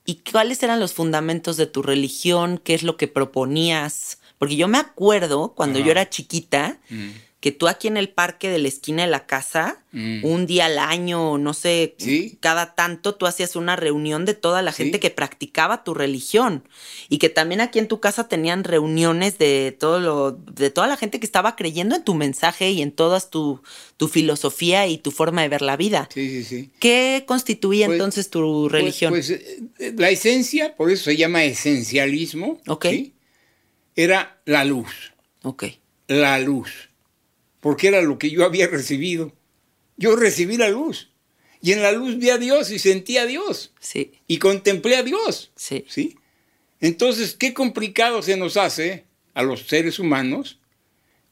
¿Y cuáles eran los fundamentos de tu religión? ¿Qué es lo que proponías? Porque yo me acuerdo cuando Ajá. yo era chiquita Mm. Que tú aquí en el parque de la esquina de la casa, Mm. un día al año, no sé, Sí. cada tanto tú hacías una reunión de toda la Sí. gente que practicaba tu religión y que también aquí en tu casa tenían reuniones de todo lo de toda la gente que estaba creyendo en tu mensaje y en toda tu, tu filosofía y tu forma de ver la vida. Sí, sí, sí. ¿Qué constituía Pues- entonces tu Pues- religión? Pues, eh, la esencia, por eso se llama esencialismo, Ok. ¿sí? era la luz. ok. la luz, porque era lo que yo había recibido. Yo recibí la luz y en la luz vi a Dios y sentí a Dios Sí, y contemplé a Dios. sí. ¿sí? Entonces, qué complicado se nos hace a los seres humanos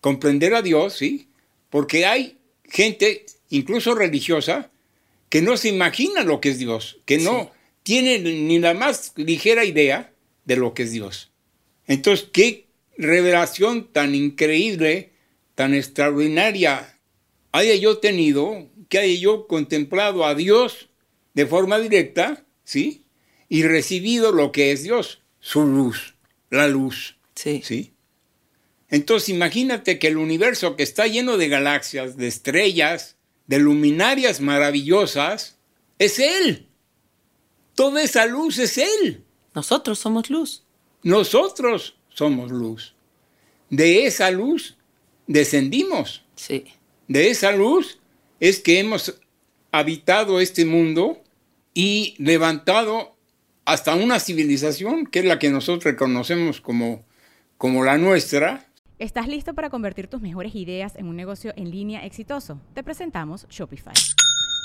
comprender a Dios, ¿sí? Porque hay gente, incluso religiosa, que no se imagina lo que es Dios, que no tiene ni la más ligera idea de lo que es Dios. Entonces, qué revelación tan increíble, tan extraordinaria haya yo tenido, que haya yo contemplado a Dios de forma directa, ¿sí? Y recibido lo que es Dios, su luz, la luz. Sí. ¿Sí? Entonces imagínate que el universo que está lleno de galaxias, de estrellas, de luminarias maravillosas, es Él. Toda esa luz es Él. Nosotros somos luz. Nosotros somos luz. De esa luz descendimos. Sí. De esa luz es que hemos habitado este mundo y levantado hasta una civilización que es la que nosotros reconocemos como, como la nuestra. ¿Estás listo para convertir tus mejores ideas en un negocio en línea exitoso? Te presentamos Shopify.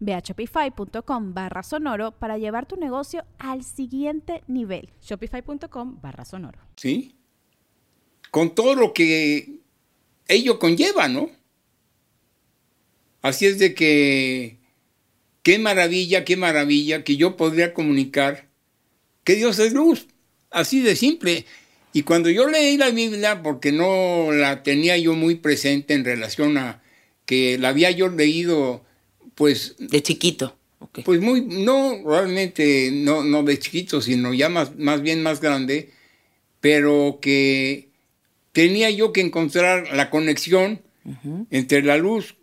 Ve a shopify.com barra sonoro para llevar tu negocio al siguiente nivel. Shopify.com barra sonoro. ¿Sí? Con todo lo que ello conlleva, ¿no? Así es de que, qué maravilla, qué maravilla que yo podría comunicar que Dios es luz. Así de simple. Y cuando yo leí la Biblia, porque no la tenía yo muy presente en relación a que la había yo leído, pues... De chiquito. Okay. Pues muy, no realmente, no, no de chiquito, sino ya más, más bien más grande, pero que tenía yo que encontrar la conexión uh -huh. entre la luz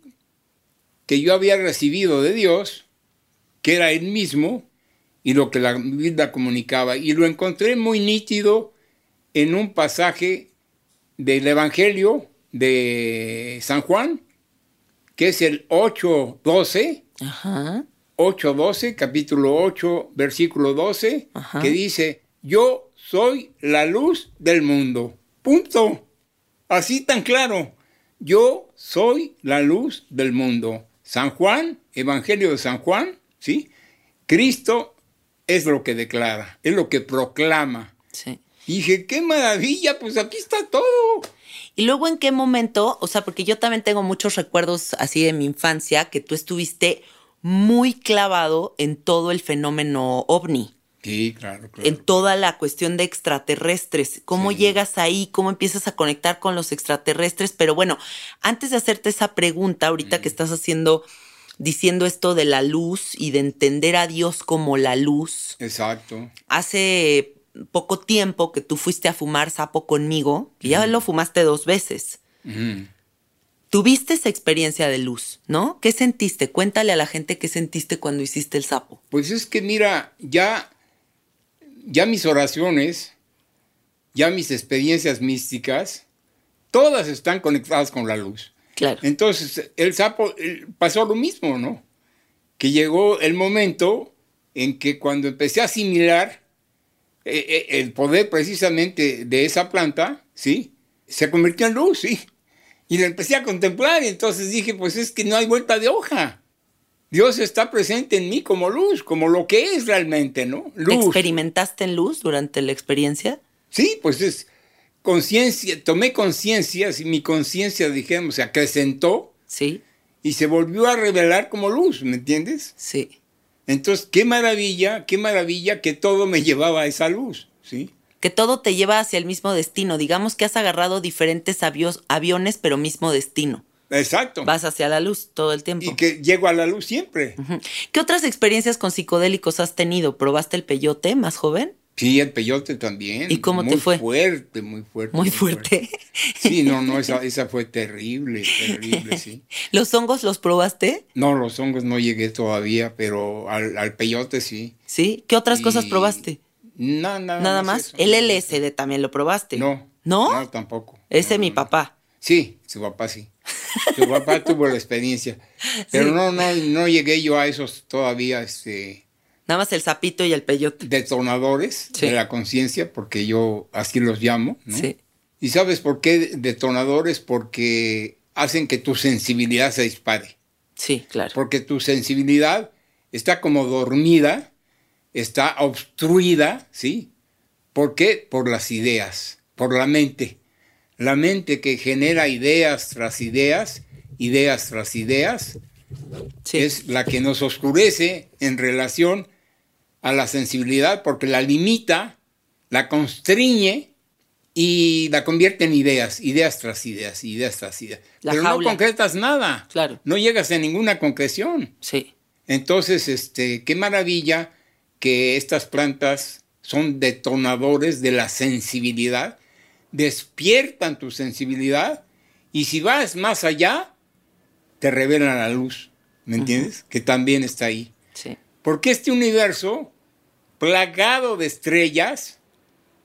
que yo había recibido de Dios, que era Él mismo, y lo que la Biblia comunicaba. Y lo encontré muy nítido en un pasaje del Evangelio de San Juan, que es el 8.12. Ajá. 8.12, capítulo 8, versículo 12, Ajá. que dice, yo soy la luz del mundo. Punto. Así tan claro. Yo soy la luz del mundo. San Juan, Evangelio de San Juan, ¿sí? Cristo es lo que declara, es lo que proclama. Sí. Y dije, qué maravilla, pues aquí está todo. Y luego, ¿en qué momento? O sea, porque yo también tengo muchos recuerdos así de mi infancia, que tú estuviste muy clavado en todo el fenómeno ovni. Sí, claro, claro. En toda la cuestión de extraterrestres. ¿Cómo Sí. llegas ahí? ¿Cómo empiezas a conectar con los extraterrestres? Pero bueno, antes de hacerte esa pregunta, ahorita Mm. que estás haciendo, diciendo esto de la luz y de entender a Dios como la luz, Exacto. hace poco tiempo que tú fuiste a fumar sapo conmigo, que ya lo fumaste dos veces. Tuviste esa experiencia de luz, ¿no? ¿Qué sentiste? Cuéntale a la gente qué sentiste cuando hiciste el sapo. Pues es que mira, ya, ya mis oraciones, ya mis experiencias místicas, todas están conectadas con la luz. Claro. Entonces, el sapo pasó lo mismo, ¿no? Que llegó el momento en que cuando empecé a asimilar el poder precisamente de esa planta, ¿sí? Se convirtió en luz, ¿sí? Y la empecé a contemplar y entonces dije, pues es que no hay vuelta de hoja. Dios está presente en mí como luz, como lo que es realmente, ¿no? Luz. ¿Experimentaste en luz durante la experiencia? Sí, pues es conciencia, tomé conciencia, si mi conciencia, dijéramos, se acrecentó Sí, y se volvió a revelar como luz, ¿me entiendes? sí. Entonces, qué maravilla, qué maravilla que todo me llevaba a esa luz, ¿sí? Que todo te lleva hacia el mismo destino. Digamos que has agarrado diferentes avios- aviones, pero mismo destino. Exacto. Vas hacia la luz todo el tiempo. Y que llego a la luz siempre. ¿Qué otras experiencias con psicodélicos has tenido? ¿Probaste el peyote más joven? Sí, el peyote también. ¿Y cómo muy te fue? fuerte, muy fuerte. Muy fuerte. Sí, no, no, esa, esa fue terrible, terrible, sí. ¿Los hongos los probaste? No, los hongos no llegué todavía, pero al, al peyote sí. ¿Sí? ¿Qué otras cosas probaste? No, nada, Nada más. eso. El LSD también lo probaste. No. ¿No? No, tampoco. Ese No, mi no, no. papá. Sí, su papá sí. Su papá tuvo la experiencia. Pero Sí. no, no, no llegué yo a esos todavía, este, Nada más el sapito y el peyote. detonadores Sí. de la conciencia, porque yo así los llamo, ¿no? Sí. ¿Y sabes por qué detonadores? Porque hacen que tu sensibilidad se dispare. Sí, claro. Porque tu sensibilidad está como dormida, está obstruida, ¿sí? ¿Por qué? Por las ideas, por la mente. La mente que genera ideas tras ideas, ideas tras ideas, Sí. es la que nos oscurece en relación a la sensibilidad porque la limita, la constriñe y la convierte en ideas, ideas tras ideas, ideas tras ideas. La Pero jaula. no concretas nada. Claro. No llegas a ninguna concreción. Sí. Entonces, este, qué maravilla que estas plantas son detonadores de la sensibilidad, despiertan tu sensibilidad y si vas más allá, te revelan la luz, ¿me entiendes? Que también está ahí. Porque este universo, plagado de estrellas,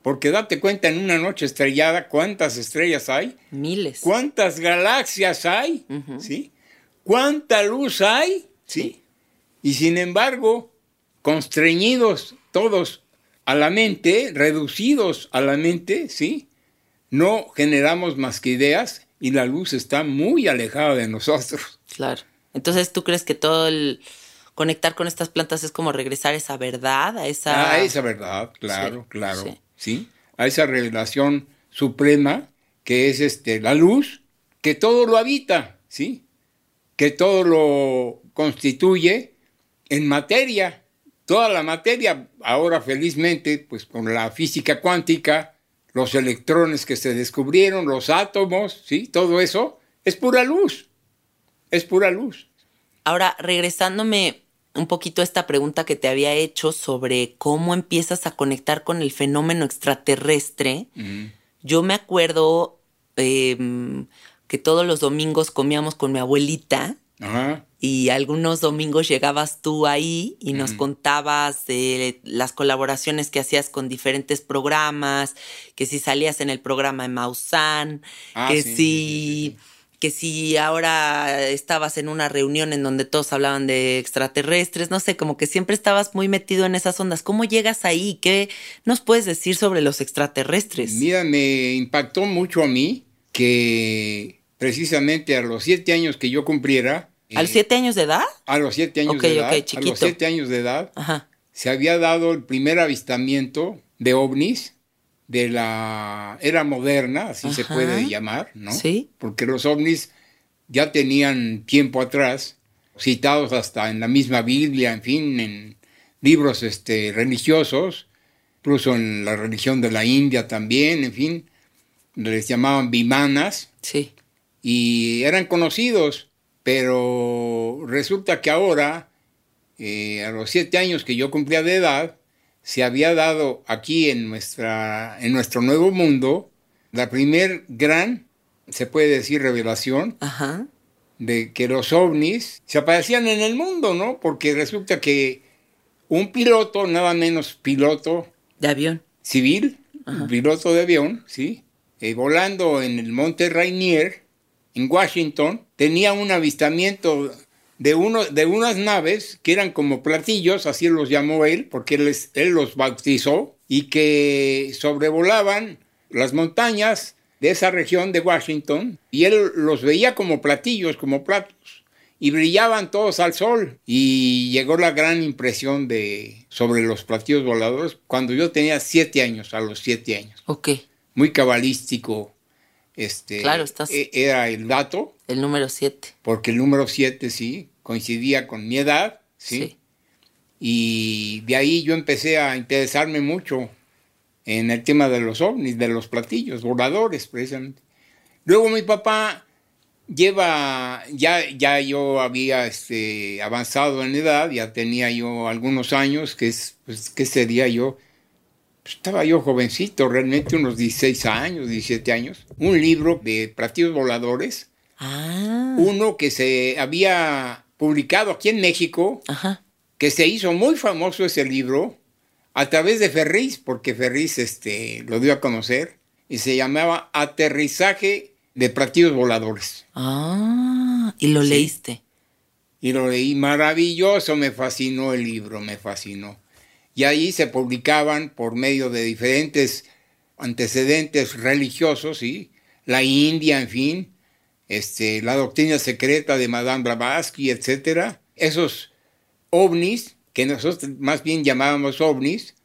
porque date cuenta en una noche estrellada cuántas estrellas hay, Miles. cuántas galaxias hay. ¿sí? Cuánta luz hay, ¿sí? Sí. Y sin embargo, constreñidos todos a la mente, reducidos a la mente, ¿sí? No generamos más que ideas y la luz está muy alejada de nosotros. Claro. Entonces, ¿tú crees que todo el conectar con estas plantas es como regresar a esa verdad, a esa... A esa verdad, claro, Sí, claro, sí. sí. A esa revelación suprema que es este la luz que todo lo habita, ¿sí? Que todo lo constituye en materia. Toda la materia, ahora felizmente, pues con la física cuántica, los electrones que se descubrieron, los átomos, ¿sí? Todo eso es pura luz. Es pura luz. Ahora, regresándome un poquito esta pregunta que te había hecho sobre cómo empiezas a conectar con el fenómeno extraterrestre, yo me acuerdo em, que todos los domingos comíamos con mi abuelita y algunos domingos llegabas tú ahí y nos contabas de las colaboraciones que hacías con diferentes programas, que si salías en el programa de Maussan, Ah, que sí, si sí, que si ahora estabas en una reunión en donde todos hablaban de extraterrestres, no sé, como que siempre estabas muy metido en esas ondas. ¿Cómo llegas ahí? ¿Qué nos puedes decir sobre los extraterrestres? Mira, me impactó mucho a mí que precisamente a los siete años que yo cumpliera, ¿A los eh, siete años de edad? a los siete años Ok, de edad, a chiquito. los siete años de edad, Ajá. se había dado el primer avistamiento de ovnis de la era moderna, así se puede llamar, ¿no? Sí. Porque los ovnis ya tenían tiempo atrás, citados hasta en la misma Biblia, en fin, en libros este, religiosos, incluso en la religión de la India también, en fin, les llamaban bimanas Sí. y eran conocidos, pero resulta que ahora, eh, a los siete años que yo cumplía de edad, se había dado aquí en, nuestra, en nuestro nuevo mundo la primer gran, se puede decir, revelación Ajá. de que los ovnis se aparecían en el mundo, ¿no? Porque resulta que un piloto, nada menos piloto De avión. civil, un piloto de avión, ¿sí? Eh, volando en el monte Rainier, en Washington, tenía un avistamiento de, uno, de unas naves que eran como platillos, así los llamó él, porque él, los bautizó, y que sobrevolaban las montañas de esa región de Washington, y él los veía como platillos, como platos, y brillaban todos al sol. Y llegó la gran impresión de, sobre los platillos voladores cuando yo tenía siete años, a los siete años. Ok. Muy cabalístico. Este, Claro, estás- e- Era el dato, El número siete. porque el número siete sí, coincidía con mi edad, ¿sí? Sí. Y de ahí yo empecé a interesarme mucho en el tema de los ovnis, de los platillos voladores, precisamente. Luego mi papá lleva, ya, ya yo había este, avanzado en edad, ya tenía yo algunos años, que es, pues, ¿qué sería yo? Pues, estaba yo jovencito, realmente unos 16 años, 17 años, un libro de platillos voladores, Ah. uno que se había publicado aquí en México, Ajá. que se hizo muy famoso ese libro a través de Ferris, porque Ferris este, lo dio a conocer, y se llamaba Aterrizaje de platillos voladores. Ah. Y lo Sí. leíste. Y lo leí maravilloso, me fascinó el libro, me fascinó. Y ahí se publicaban por medio de diferentes antecedentes religiosos, ¿sí? La India, en fin, este, la doctrina secreta de Madame Blavatsky, etcétera. Esos ovnis, que nosotros más bien llamábamos ovnis,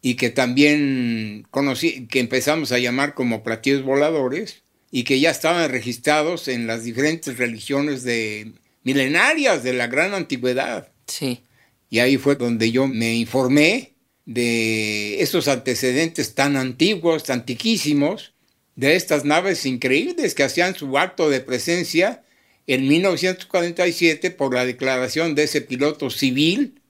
y que también conocí, que empezamos a llamar como platillos voladores, y que ya estaban registrados en las diferentes religiones de milenarias de la gran antigüedad. Sí. Y ahí fue donde yo me informé de esos antecedentes tan antiguos, antiquísimos, de estas naves increíbles que hacían su acto de presencia en 1947 por la declaración de ese piloto civil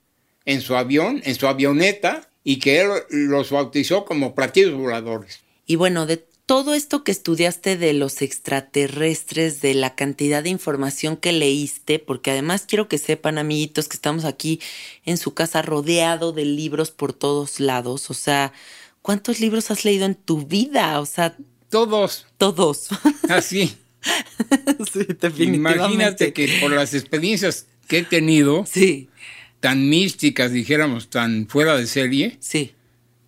en su avión, en su avioneta, y que él los bautizó como platillos voladores. Y bueno, de todo esto que estudiaste de los extraterrestres, de la cantidad de información que leíste, porque además quiero que sepan, amiguitos, que estamos aquí en su casa rodeado de libros por todos lados. O sea, ¿cuántos libros has leído en tu vida? O sea, Todos todos. así. sí. Imagínate que por las experiencias que he tenido, Sí, tan místicas, dijéramos, tan fuera de serie, sí.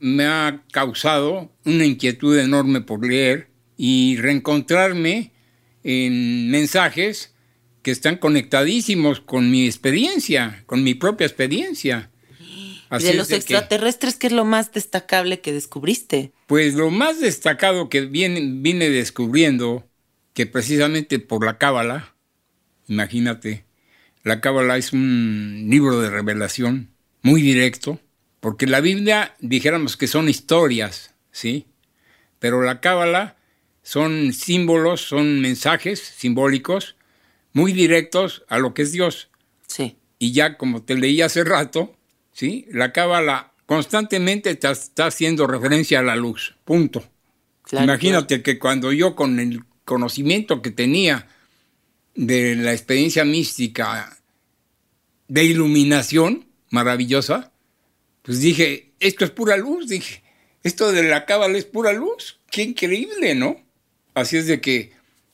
Me ha causado una inquietud enorme por leer y reencontrarme en mensajes que están conectadísimos con mi experiencia, con mi propia experiencia. Así de los de que, extraterrestres, ¿qué es lo más destacable que descubriste? pues lo más destacado que viene, vine descubriendo, que precisamente por la Cábala, imagínate, la Cábala es un libro de revelación muy directo, porque la Biblia dijéramos que son historias, ¿sí? Pero la Cábala son símbolos, son mensajes simbólicos muy directos a lo que es Dios. Sí. Y ya como te leí hace rato, ¿sí? La Cábala constantemente te está haciendo referencia a la luz, punto. Claro, Imagínate que cuando yo con el conocimiento que tenía de la experiencia mística de iluminación maravillosa, pues dije, esto es pura luz, dije, esto de la cábala es pura luz, qué increíble, ¿no? Así es de que,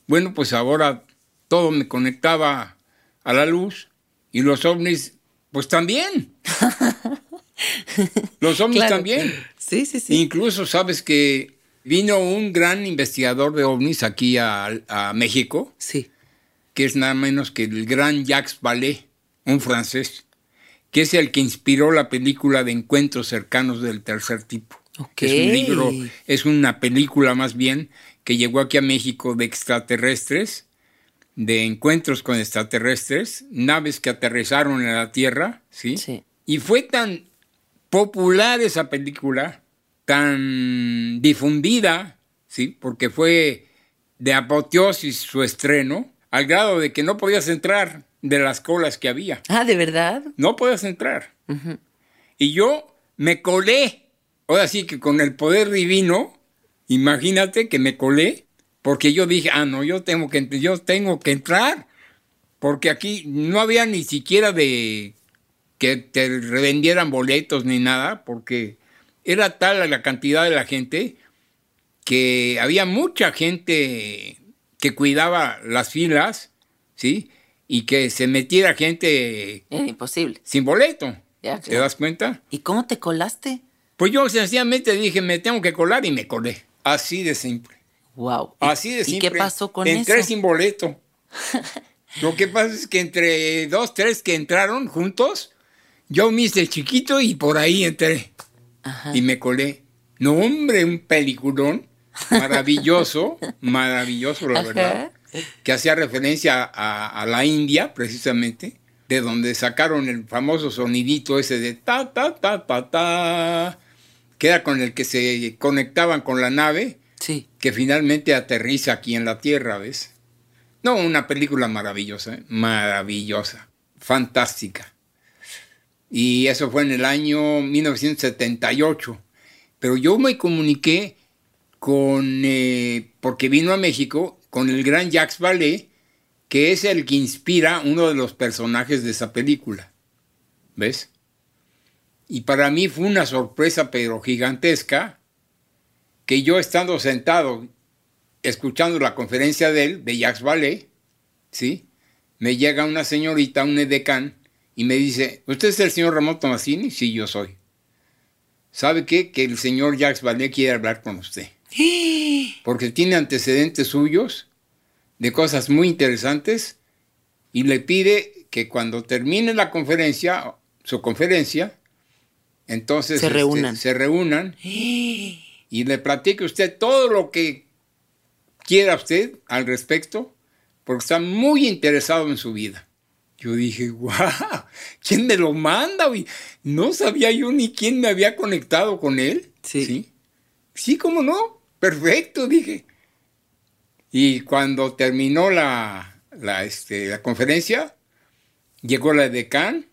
bueno, pues ahora todo me conectaba a la luz y los ovnis, pues también. los ovnis Claro. también. Sí, sí, sí. Incluso sabes que vino un gran investigador de ovnis aquí a, a México, Sí. que es nada menos que el gran Jacques Vallée, un francés, que es el que inspiró la película de Encuentros cercanos del tercer tipo. Ok. Es un libro, es una película más bien que llegó aquí a México de extraterrestres, de encuentros con extraterrestres, naves que aterrizaron en la Tierra, ¿sí? Sí. Y fue tan popular esa película, tan difundida, ¿sí? Porque fue de apoteosis su estreno, al grado de que no podías entrar de las colas que había. Ah, ¿de verdad? No podías entrar. Y yo me colé. Ahora sí que con el poder divino, imagínate que me colé, porque yo dije, ah, no, yo tengo que, yo tengo que entrar. Porque aquí no había ni siquiera de que te revendieran boletos ni nada, porque era tal la cantidad de la gente que había mucha gente que cuidaba las filas, ¿sí? Y que se metiera gente Era imposible. sin boleto. Ya, ¿Te das cuenta? ¿Y cómo te colaste? Pues yo sencillamente dije, me tengo que colar y me colé. Así de simple. Wow. Así de ¿Y simple. qué pasó con Entré eso? sin boleto. Lo que pasa es que entre dos, tres que entraron juntos, yo me hice chiquito y por ahí entré. Ajá. Y me colé. No, hombre, un peliculón maravilloso, maravilloso, la Ajá. verdad, que hacía referencia a, a la India, precisamente, de donde sacaron el famoso sonidito ese de ta, ta, ta, ta, ta, que era con el que se conectaban con la nave, Sí. que finalmente aterriza aquí en la Tierra, ¿ves? No, una película maravillosa, ¿eh? maravillosa, fantástica. Y eso fue en el año 1978. Pero yo me comuniqué con, eh, porque vino a México, con el gran Jacques Vallée, que es el que inspira uno de los personajes de esa película. ¿Ves? Y para mí fue una sorpresa, pero gigantesca, que yo estando sentado, escuchando la conferencia de él, de Jacques Vallée, ¿sí? Me llega una señorita, un edecán, y me dice, ¿usted es el señor Ramón Tomasini? Sí, yo soy. ¿Sabe qué? Que el señor Jacques Vallée quiere hablar con usted. Porque tiene antecedentes suyos de cosas muy interesantes y le pide que cuando termine la conferencia, su conferencia, entonces se este, reúnan. se reúnan y le platique usted todo lo que quiera usted al respecto, porque está muy interesado en su vida. Yo dije, guau, ¿quién me lo manda? No sabía yo ni quién me había conectado con él. Sí. Sí, sí cómo no, perfecto, dije. Y cuando terminó la, la, este, la conferencia, llegó la decán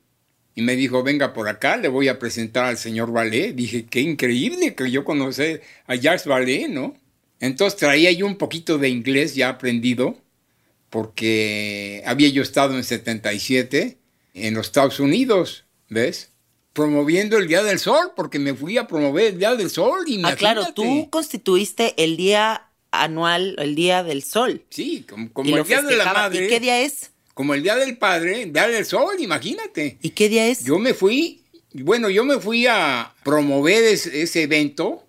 y me dijo, venga por acá, le voy a presentar al señor Vallée. Dije, qué increíble que yo conocí a Jacques Vallée, ¿no? Entonces traía yo un poquito de inglés ya aprendido, porque había yo estado en 77 en los Estados Unidos, ¿ves? Promoviendo el Día del Sol, porque me fui a promover el Día del Sol. Ah, claro, tú constituiste el día anual, el Día del Sol. Sí, como, y el Día de la. Madre. ¿Y qué día es? Como el Día del Padre, el Día del Sol, imagínate. ¿Y qué día es? Yo me fui, bueno, yo me fui a promover es- ese evento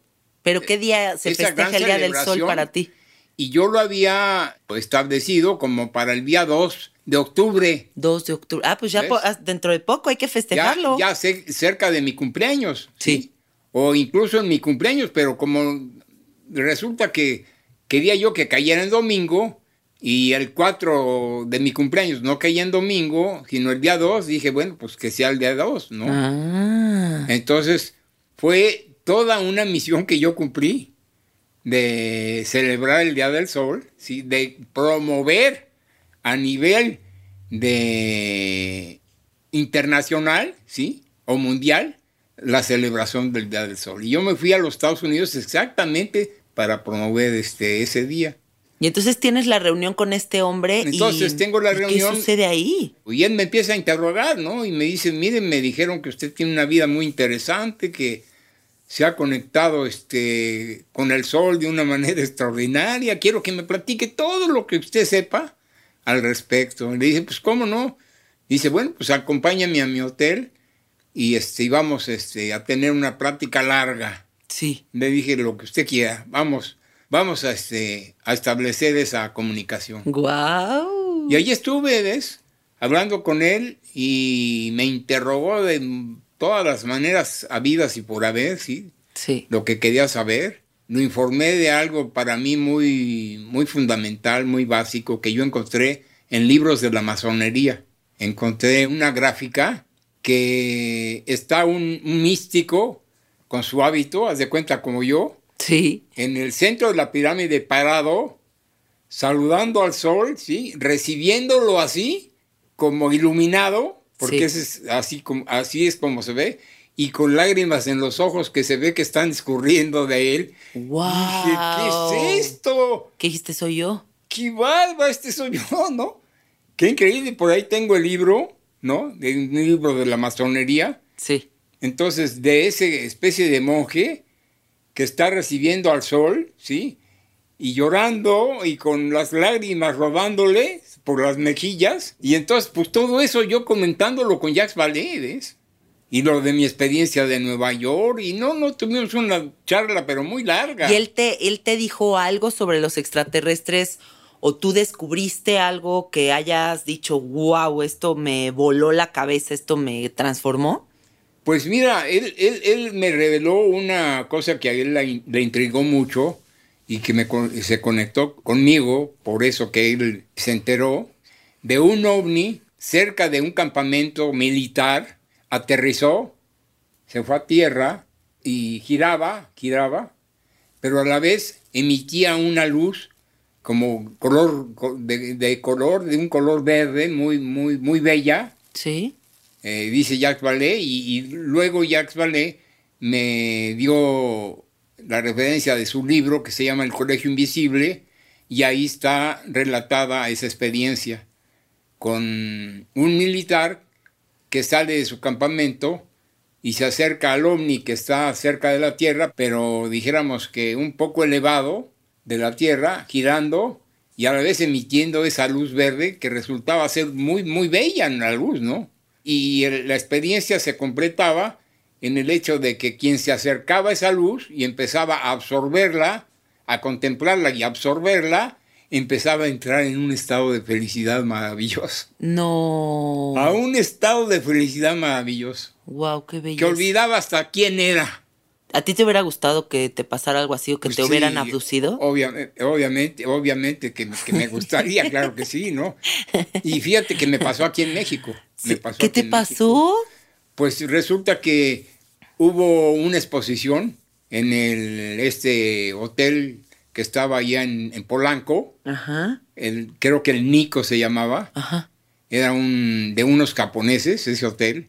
¿Pero qué día se festeja el Día del Sol para ti? Y yo lo había pues, establecido como para el día 2 de octubre, 2 de octubre. Ah, pues ya ah, dentro de poco hay que ya, festejarlo. ya ce- cerca de mi cumpleaños. Sí. O incluso en mi cumpleaños, pero como resulta que quería yo que cayera en domingo y el 4 de mi cumpleaños no caía en domingo, sino el día 2, dije, bueno, pues que sea el día 2, ¿no? Ah. Entonces, fue toda una misión que yo cumplí de celebrar el Día del Sol, ¿sí? de promover a nivel de internacional, ¿sí? o mundial, la celebración del Día del Sol. Y yo me fui a los Estados Unidos exactamente para promover este, ese día. Y entonces tienes la reunión con este hombre. y- Entonces tengo la ¿y reunión- ¿Qué sucede ahí? Y él me empieza a interrogar, ¿no? Y me dice, miren, me dijeron que usted tiene una vida muy interesante, que se ha conectado este, con el sol de una manera extraordinaria. Quiero que me platique todo lo que usted sepa al respecto. Le dije, pues, ¿cómo no? Dice, bueno, pues acompáñame a mi hotel y este, y vamos este, a tener una plática larga. Sí. Le dije, lo que usted quiera, vamos, vamos a, este, a establecer esa comunicación. Guau. Y ahí estuve, ¿ves? Hablando con él y me interrogó de todas las maneras habidas y por haber, ¿sí? Sí. Lo que quería saber. Lo informé de algo para mí muy, muy fundamental, muy básico, que yo encontré en libros de la masonería. Encontré una gráfica que está un, un místico con su hábito, haz de cuenta como yo, Sí. en el centro de la pirámide parado, saludando al sol, ¿sí? Recibiéndolo así, como iluminado, porque Sí. ese es así, como, así es como se ve, y con lágrimas en los ojos que se ve que están escurriendo de él. Wow. Dije, ¿qué es esto? ¿Qué dijiste? Soy yo. ¡Qué barba! Este soy yo, ¿no? Qué increíble. Por ahí tengo el libro, ¿no? De un libro de la masonería. Sí. Entonces, de esa especie de monje que está recibiendo al sol, ¿sí? Y llorando y con las lágrimas rodándole por las mejillas. Y entonces, pues todo eso yo comentándolo con Jacques Vallée, ¿ves? Y lo de mi experiencia de Nueva York. Y no, no tuvimos una charla, pero muy larga. ¿Y él te, él te dijo algo sobre los extraterrestres o tú descubriste algo que hayas dicho, wow, esto me voló la cabeza, esto me transformó? Pues mira, él, él, él me reveló una cosa que a él le intrigó mucho y que me, se conectó conmigo, por eso que él se enteró, de un ovni cerca de un campamento militar, aterrizó, se fue a tierra y giraba, giraba, pero a la vez emitía una luz como color de, de color de un color verde muy muy muy bella Sí. eh, dice Jacques Vallée, y, y luego Jacques Vallée me dio la referencia de su libro que se llama El Colegio Invisible y ahí está relatada esa experiencia con un militar que sale de su campamento y se acerca al ovni que está cerca de la Tierra, pero dijéramos que un poco elevado de la Tierra, girando y a la vez emitiendo esa luz verde que resultaba ser muy, muy bella en la luz, ¿no? Y la experiencia se completaba en el hecho de que quien se acercaba a esa luz y empezaba a absorberla, a contemplarla y absorberla, empezaba a entrar en un estado de felicidad maravilloso. No. A un estado de felicidad maravilloso. Wow, qué bello. Que olvidaba hasta quién era. ¿A ti te hubiera gustado que te pasara algo así o que Pues te hubieran abducido? Obviamente, obviamente, obviamente que, que me gustaría, claro que sí, ¿no? Y fíjate que me pasó aquí en México. me pasó ¿Qué te México. Pues resulta que hubo una exposición en el, este hotel que estaba allá en, en Polanco, Ajá, el, creo que el Nico se llamaba, ajá. era un, de unos japoneses ese hotel,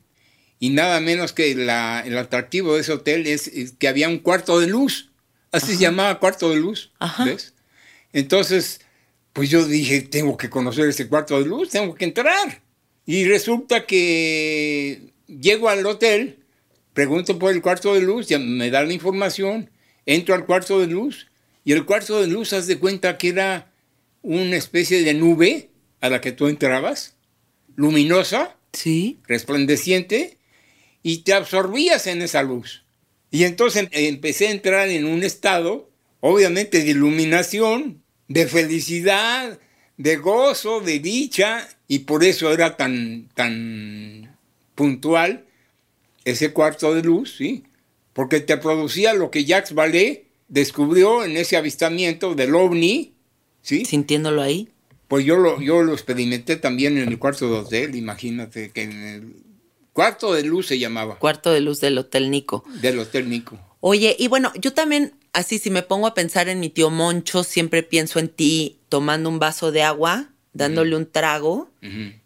y nada menos que la- el atractivo de ese hotel es, es que había un cuarto de luz, así se llamaba cuarto de luz, Ajá. ¿ves? Entonces, pues yo dije, tengo que conocer ese cuarto de luz, tengo que entrar. Y resulta que llego al hotel, pregunto por el cuarto de luz, ya me dan la información, entro al cuarto de luz, y el cuarto de luz, haz de cuenta que era una especie de nube a la que tú entrabas, luminosa, Sí. resplandeciente, y te absorbías en esa luz. Y entonces empecé a entrar en un estado, obviamente, de iluminación, de felicidad, de gozo, de dicha, y por eso era tan, tan puntual ese cuarto de luz, ¿sí? Porque te producía lo que Jacques Vallée descubrió en ese avistamiento del ovni, ¿sí? Sintiéndolo ahí. Pues yo lo, yo lo experimenté también en el cuarto de hotel, imagínate que en el cuarto de luz se llamaba, Cuarto de luz del Hotel Nico. del Hotel Nico. Oye, y bueno, yo también, así si me pongo a pensar en mi tío Moncho, siempre pienso en ti tomando un vaso de agua, dándole un trago,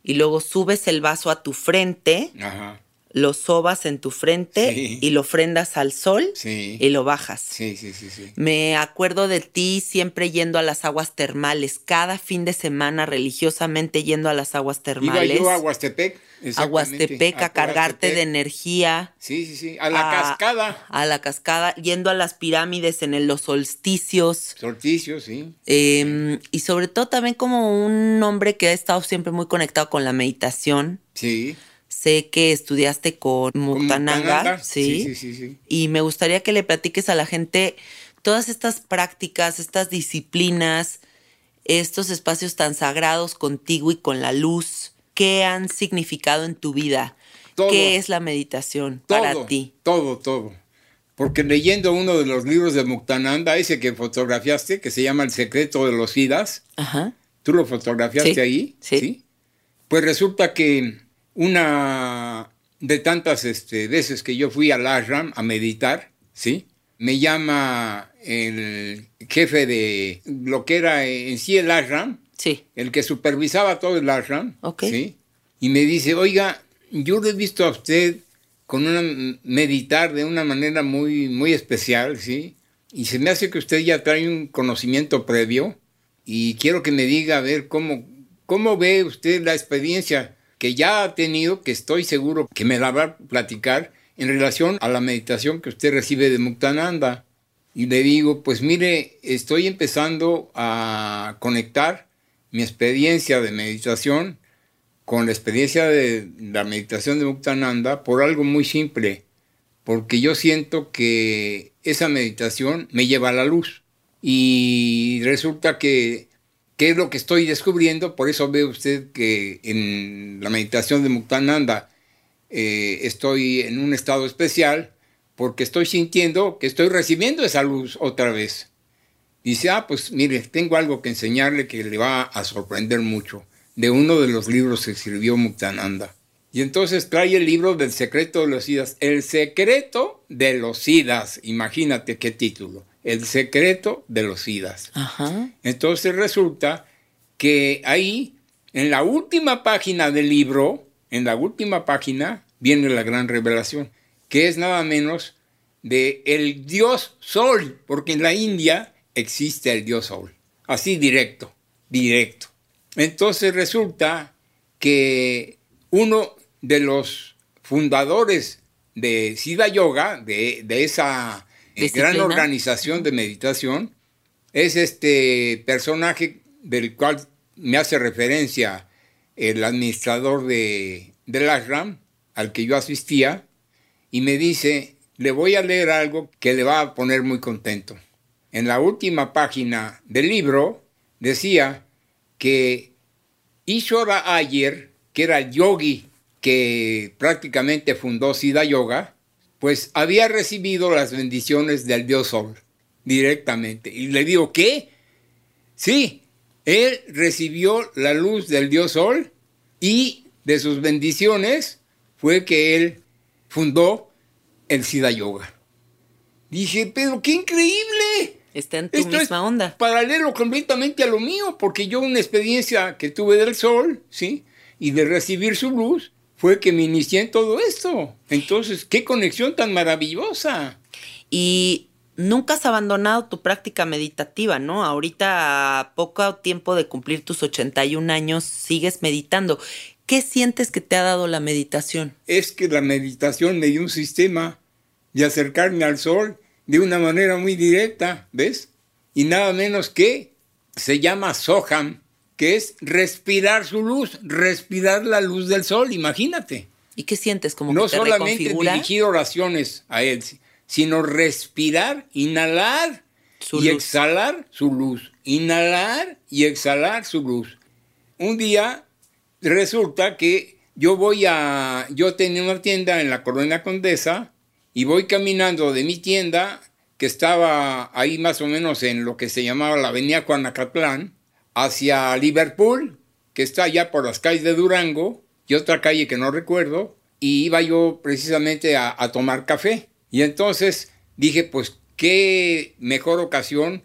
y luego subes el vaso a tu frente, Ajá, lo sobas en tu frente Sí. y lo ofrendas al sol sí, y lo bajas. sí, sí, sí, sí. Me acuerdo de ti siempre yendo a las aguas termales, cada fin de semana religiosamente yendo a las aguas Iba termales. yo a Huastepec. a Huastepec a cargarte de energía. Sí, sí, sí, a la a- cascada. A la cascada, yendo a las pirámides en el- los solsticios. Solsticio, sí. eh, y sobre todo también como un hombre que ha estado siempre muy conectado con la meditación. Sí. Sé que estudiaste con Muktananga, Muktananda, ¿sí? Sí, sí, sí, sí. Y me gustaría que le platiques a la gente todas estas prácticas, estas disciplinas, estos espacios tan sagrados contigo y con la luz, ¿qué han significado en tu vida? Todo. ¿Qué es la meditación Todo, para ti? todo, todo. Porque leyendo uno de los libros de Muktananda, ese que fotografiaste, que se llama El secreto de los Ajá. ¿tú lo fotografiaste Sí, ahí? sí. Pues resulta que una de tantas este, veces que yo fui al ashram a meditar, ¿sí? Me llama el jefe de lo que era en sí el ashram, Sí. el que supervisaba todo el ashram, Ok. ¿sí? Y me dice, oiga, yo lo he visto a usted con una meditar de una manera muy, muy especial, ¿sí? Y se me hace que usted ya trae un conocimiento previo y quiero que me diga, a ver, cómo, cómo ve usted la experiencia que ya ha tenido, que estoy seguro que me la va a platicar en relación a la meditación que usted recibe de Muktananda. Y le digo, pues mire, estoy empezando a conectar mi experiencia de meditación con la experiencia de la meditación de Muktananda por algo muy simple, porque yo siento que esa meditación me lleva a la luz. Y resulta que, ¿qué es lo que estoy descubriendo? Por eso ve usted que en la meditación de Muktananda eh, estoy en un estado especial, porque estoy sintiendo que estoy recibiendo esa luz otra vez. Dice, ah, pues mire, tengo algo que enseñarle que le va a sorprender mucho, de uno de los libros que escribió Muktananda. Y entonces trae el libro del secreto de los Siddhas. El secreto de los Siddhas. Imagínate qué título. El secreto de los Siddhas. Ajá. Entonces resulta que ahí, en la última página del libro, en la última página, viene la gran revelación, que es nada menos de el dios sol, porque en la India existe el dios sol. Así directo, directo. Entonces resulta que uno de los fundadores de Siddha Yoga, de, esa gran organización de meditación, es este personaje del cual me hace referencia el administrador de, del ashram al que yo asistía, y me dice, le voy a leer algo que le va a poner muy contento. En la última página del libro decía que Ishwara Ayer, que era el yogi que prácticamente fundó Siddha Yoga, pues había recibido las bendiciones del dios Sol directamente. Y le digo, ¿qué? Sí, él recibió la luz del dios Sol y de sus bendiciones fue que él fundó el Siddha Yoga. Dije, pero qué increíble. Está en tu misma onda. Paralelo completamente a lo mío, porque yo una experiencia que tuve del sol, ¿sí? Y de recibir su luz, fue que me inicié en todo esto. Entonces, qué conexión tan maravillosa. Y nunca has abandonado tu práctica meditativa, ¿no? Ahorita, a poco tiempo de cumplir tus 81 años, sigues meditando. ¿Qué sientes que te ha dado la meditación? Es que la meditación me dio un sistema de acercarme al sol de una manera muy directa, ¿ves? Y nada menos que se llama Soham, que es respirar su luz, respirar la luz del sol, imagínate. ¿Y qué sientes? Como no que te solamente dirigir oraciones a él, sino respirar, inhalar y exhalar su luz, inhalar y exhalar su luz. Un día resulta que yo voy a, yo tenía una tienda en la Colonia Condesa y voy caminando de mi tienda, que estaba ahí más o menos en lo que se llamaba la avenida Juanacatlán, hacia Liverpool, que está allá por las calles de Durango, y otra calle que no recuerdo, y iba yo precisamente a, tomar café. Y entonces dije, pues qué mejor ocasión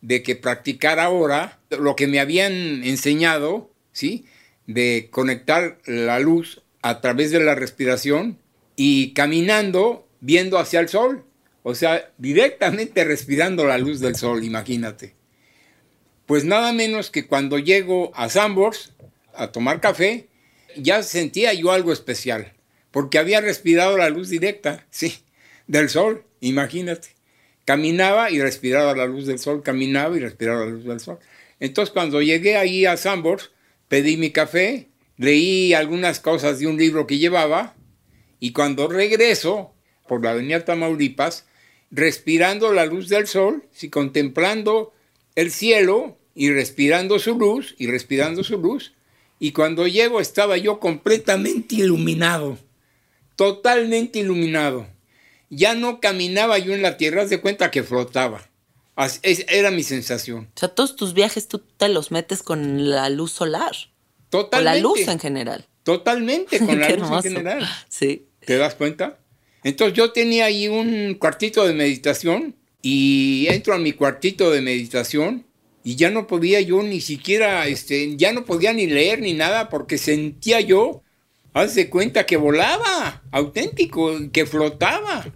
de que practicar ahora lo que me habían enseñado, ¿sí? de conectar la luz a través de la respiración y caminando viendo hacia el sol. O sea, directamente respirando la luz del sol, imagínate. Pues nada menos que cuando llego a Sambors a tomar café, ya sentía yo algo especial, porque había respirado la luz directa, sí, del sol, imagínate. Caminaba y respiraba la luz del sol, caminaba y respiraba la luz del sol. Entonces cuando llegué ahí a Sambors, pedí mi café, leí algunas cosas de un libro que llevaba y cuando regreso por la avenida Tamaulipas, respirando la luz del sol, y contemplando el cielo y respirando su luz y respirando su luz, y cuando llego estaba yo completamente iluminado, totalmente iluminado. Ya no caminaba yo en la tierra, de cuenta que flotaba. Era mi sensación. O sea, todos tus viajes tú te los metes con la luz solar. Totalmente. Con la luz en general. Totalmente, con la luz en general. Sí. ¿Te das cuenta? Entonces yo tenía ahí un cuartito de meditación y entro a mi cuartito de meditación y ya no podía yo ni siquiera, este, ya no podía ni leer ni nada porque sentía yo, haz de cuenta que volaba, auténtico, que flotaba.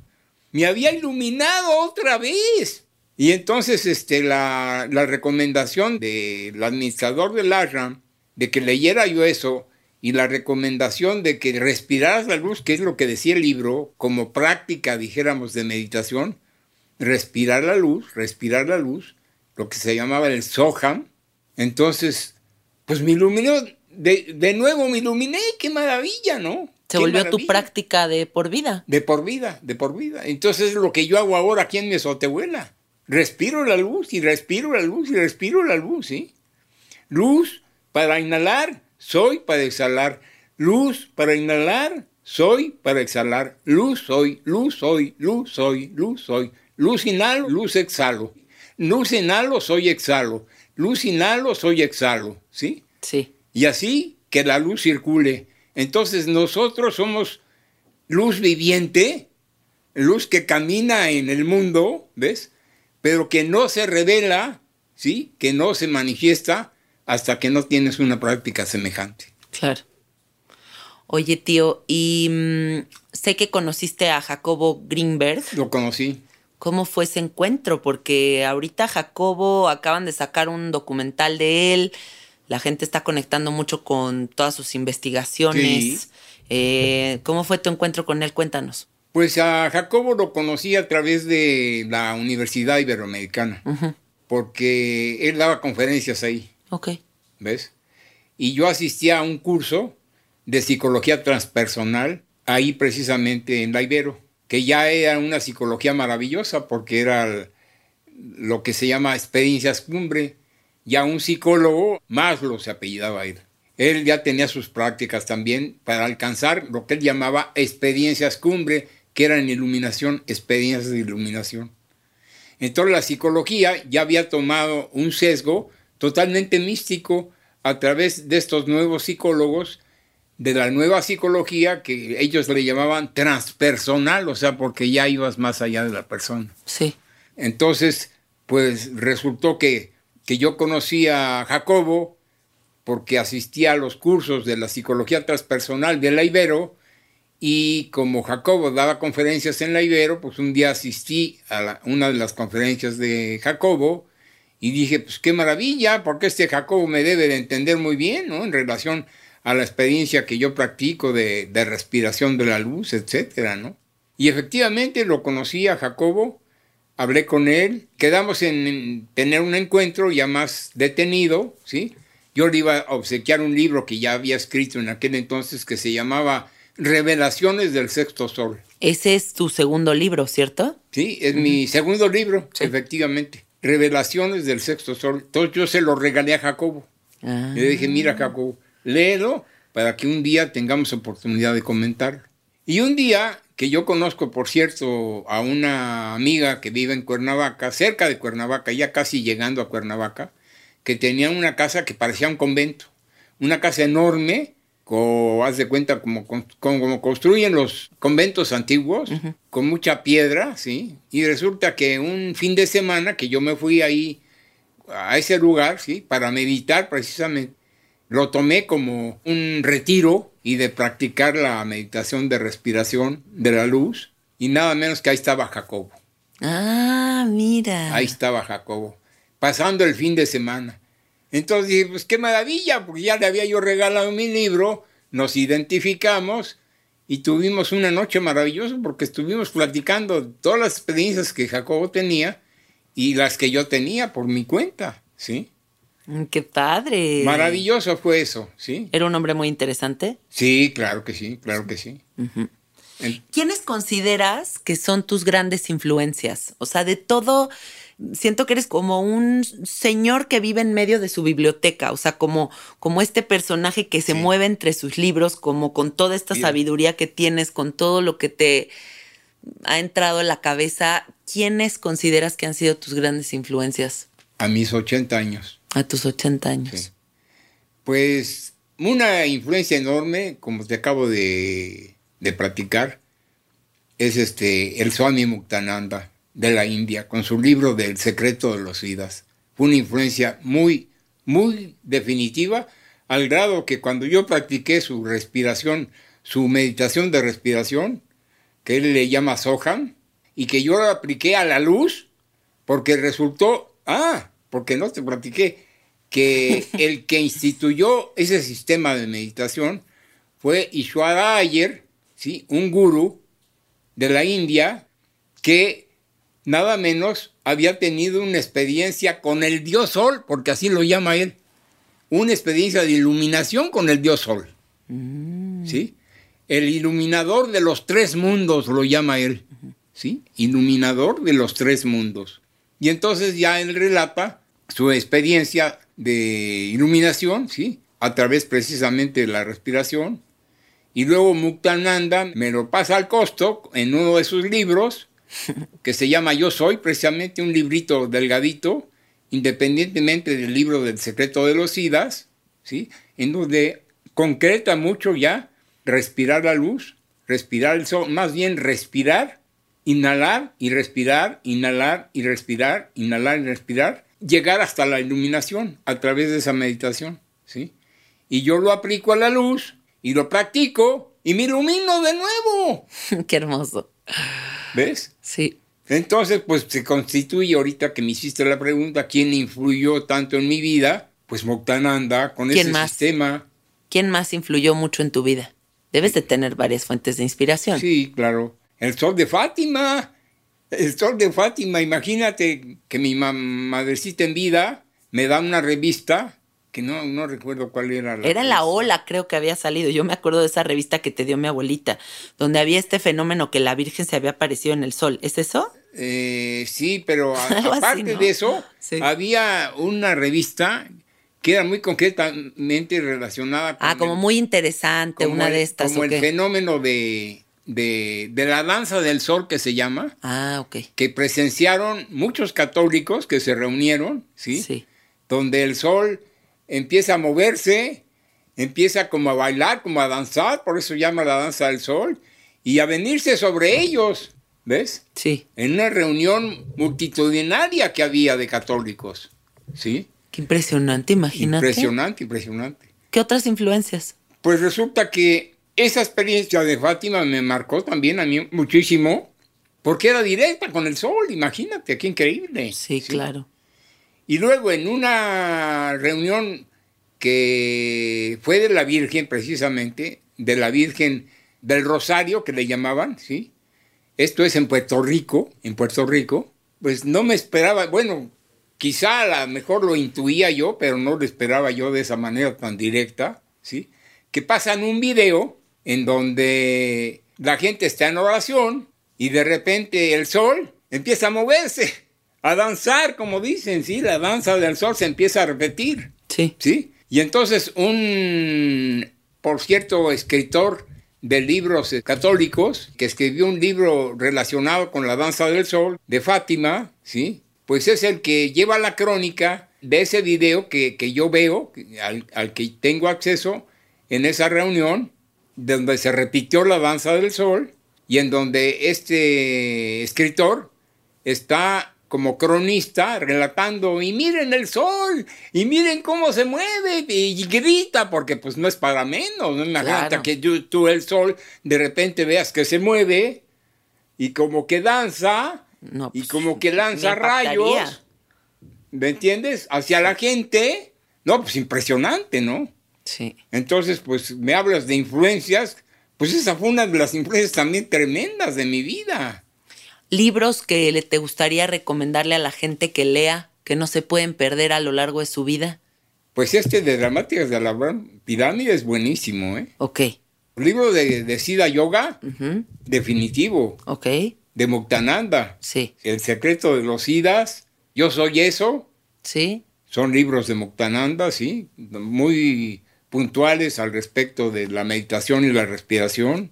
Me había iluminado otra vez. Y entonces este, la, recomendación del administrador del ashram de que leyera yo eso y la recomendación de que respiraras la luz, que es lo que decía el libro, como práctica, dijéramos, de meditación, respirar la luz, respirar la luz, lo que se llamaba el Soham. Entonces, pues me iluminó, de, de nuevo me iluminé, qué maravilla, ¿no? Se volvió tu práctica de por vida. De por vida, de por vida. Entonces es lo que yo hago ahora aquí en mi azotehuela respiro la luz y respiro la luz y respiro la luz, ¿sí? Luz para inhalar, soy para exhalar. Luz para inhalar, soy para exhalar. Luz soy, luz soy, luz soy, luz soy. Luz inhalo, luz exhalo. Luz inhalo, soy exhalo. Luz inhalo, soy exhalo, ¿sí? Sí. Y así que la luz circule. Entonces nosotros somos luz viviente, luz que camina en el mundo, ¿ves? pero que no se revela, ¿sí? Que no se manifiesta hasta que no tienes una práctica semejante. Claro. Oye, tío, y mm, sé que conociste a Jacobo Greenberg. Lo conocí. ¿Cómo fue ese encuentro? Porque ahorita Jacobo acaban de sacar un documental de él. La gente está conectando mucho con todas sus investigaciones. Sí. Eh, ¿Cómo fue tu encuentro con él? Cuéntanos. Pues a Jacobo lo conocí a través de la Universidad Iberoamericana, Ujú. porque él daba conferencias ahí, Ok. ¿ves? Y yo asistía a un curso de psicología transpersonal ahí precisamente en la Ibero, que ya era una psicología maravillosa porque era lo que se llama experiencias cumbre. Ya un psicólogo, más lo se apellidaba él. Él ya tenía sus prácticas también para alcanzar lo que él llamaba experiencias cumbre, que eran iluminación, experiencias de iluminación. Entonces la psicología ya había tomado un sesgo totalmente místico a través de estos nuevos psicólogos, de la nueva psicología que ellos le llamaban transpersonal, o sea, porque ya ibas más allá de la persona. Sí. Entonces, pues resultó que, que yo conocí a Jacobo porque asistía a los cursos de la psicología transpersonal de la Ibero y como Jacobo daba conferencias en la Ibero, pues un día asistí a la- una de las conferencias de Jacobo y dije, pues qué maravilla, porque este Jacobo me debe de entender muy bien, ¿no? En relación a la experiencia que yo practico de, de respiración de la luz, etcétera, ¿no? Y efectivamente lo conocí a Jacobo, hablé con él, quedamos en, en tener un encuentro ya más detenido, ¿sí? Yo le iba a obsequiar un libro que ya había escrito en aquel entonces que se llamaba Revelaciones del Sexto Sol. Ese es tu segundo libro, ¿cierto? Sí, es mi segundo libro, Sí. efectivamente. Revelaciones del Sexto Sol. Entonces yo se lo regalé a Jacobo. Ah. Le dije, mira Jacobo, léelo para que un día tengamos oportunidad de comentarlo. Y un día que yo conozco, por cierto, a una amiga que vive en Cuernavaca, cerca de Cuernavaca, ya casi llegando a Cuernavaca, que tenía una casa que parecía un convento. Una casa enorme, co- haz de cuenta como, como construyen los conventos antiguos, con mucha piedra, ¿sí? Y resulta que un fin de semana que yo me fui ahí a ese lugar, ¿sí? Para meditar precisamente. Lo tomé como un retiro y de practicar la meditación de respiración de la luz. Y nada menos que ahí estaba Jacobo. Ah, mira. Ahí estaba Jacobo, pasando el fin de semana. Entonces dije, pues qué maravilla, porque ya le había yo regalado mi libro, nos identificamos y tuvimos una noche maravillosa porque estuvimos platicando todas las experiencias que Jacobo tenía y las que yo tenía por mi cuenta, ¿sí? Mm, Qué padre. Maravilloso fue eso, ¿sí? Era un hombre muy interesante. Sí, claro que sí, claro que sí. En- ¿Quiénes consideras que son tus grandes influencias? O sea, de todo, siento que eres como un señor que vive en medio de su biblioteca, o sea, como, como este personaje que se Sí. mueve entre sus libros, como con toda esta Mira. sabiduría que tienes, con todo lo que te ha entrado en la cabeza. ¿Quiénes consideras que han sido tus grandes influencias A mis 80 años. A tus 80 años? Pues una influencia enorme, como te acabo de, de platicar, es este el Swami Muktananda de la India, con su libro del secreto de los vidas. Fue una influencia muy, muy definitiva, al grado que cuando yo practiqué su respiración, su meditación de respiración, que él le llama Soham, y que yo la apliqué a la luz, porque resultó, ah, porque no te platiqué, que el que instituyó ese sistema de meditación fue Ishwara Ayer, ¿sí? un gurú de la India que nada menos había tenido una experiencia con el dios Sol, porque así lo llama él, una experiencia de iluminación con el dios Sol. ¿Sí? El iluminador de los tres mundos lo llama él. ¿Sí? Iluminador de los tres mundos. Y entonces ya él relata su experiencia de iluminación, ¿sí? A través precisamente de la respiración. Y luego Muktananda me lo pasa al costo en uno de sus libros, que se llama Yo Soy, precisamente un librito delgadito, independientemente del libro del secreto de los SIDAS, ¿sí? En donde concreta mucho ya respirar la luz, respirar el sol, más bien respirar, inhalar y respirar, inhalar y respirar, inhalar y respirar, llegar hasta la iluminación a través de esa meditación, ¿sí? Y yo lo aplico a la luz y lo practico y me ilumino de nuevo. Qué hermoso. ¿Ves? Sí. Entonces, pues se constituye ahorita que me hiciste la pregunta, ¿quién influyó tanto en mi vida? Pues Moktananda con ¿Quién ese más? sistema. ¿Quién más influyó mucho en tu vida? Debes de tener varias fuentes de inspiración. Sí, claro. El sol de Fátima. El sol de Fátima. Imagínate que mi ma- madrecita en vida me da una revista que no, no recuerdo cuál era. La Era la ola, creo que había salido. Yo me acuerdo de esa revista que te dio mi abuelita, donde había este fenómeno que la Virgen se había aparecido en el sol. ¿Es eso? Eh, sí, pero a- Algo así, aparte ¿no? de eso, Sí. había una revista que era muy concretamente relacionada con Ah, como el- muy interesante, como una el- de estas. Como ¿o el qué? fenómeno de, de, de la danza del sol que se llama, Ah, ok. que presenciaron muchos católicos que se reunieron, ¿sí? Sí. Donde el sol empieza a moverse, empieza como a bailar, como a danzar, por eso llama la danza del sol, y a venirse sobre ellos, ¿ves? Sí. En una reunión multitudinaria que había de católicos, ¿sí? Qué impresionante, imagínate. Impresionante, impresionante. ¿Qué otras influencias? Pues resulta que esa experiencia de Fátima me marcó también a mí muchísimo, porque era directa con el sol, imagínate, qué increíble. Sí, claro. Y luego en una reunión que fue de la Virgen precisamente, de la Virgen del Rosario que le llamaban, ¿sí? Esto es en Puerto Rico, en Puerto Rico, pues no me esperaba, bueno, quizá a lo mejor lo intuía yo, pero no lo esperaba yo de esa manera tan directa, ¿sí? Que pasan un video en donde la gente está en oración y de repente el sol empieza a moverse, a danzar, como dicen, ¿sí? La danza del sol se empieza a repetir. Sí. ¿sí? Y entonces un, por cierto, escritor de libros católicos, que escribió un libro relacionado con la danza del sol de Fátima, ¿sí? Pues es el que lleva la crónica de ese video que, que yo veo, al, al que tengo acceso en esa reunión, donde se repitió la danza del sol y en donde este escritor está como cronista relatando y miren el sol y miren cómo se mueve y grita porque pues no es para menos, no imagínate Claro. que tú, tú el sol de repente veas que se mueve y como que danza No, y pues, como que lanza rayos, ¿me entiendes? Hacia la gente, no, pues impresionante, ¿no? Sí. Entonces, pues me hablas de influencias, pues esa fue una de las influencias también tremendas de mi vida. Libros que le te gustaría recomendarle a la gente que lea, que no se pueden perder a lo largo de su vida. Pues este de Dramáticas de la Gran Pirámide es buenísimo, ¿eh? Ok. El libro de, de Sida Yoga, definitivo, Ok. de Muktananda, Sí. El secreto de los Sidas, Yo soy eso, Sí. son libros de Muktananda, sí, muy puntuales al respecto de la meditación y la respiración.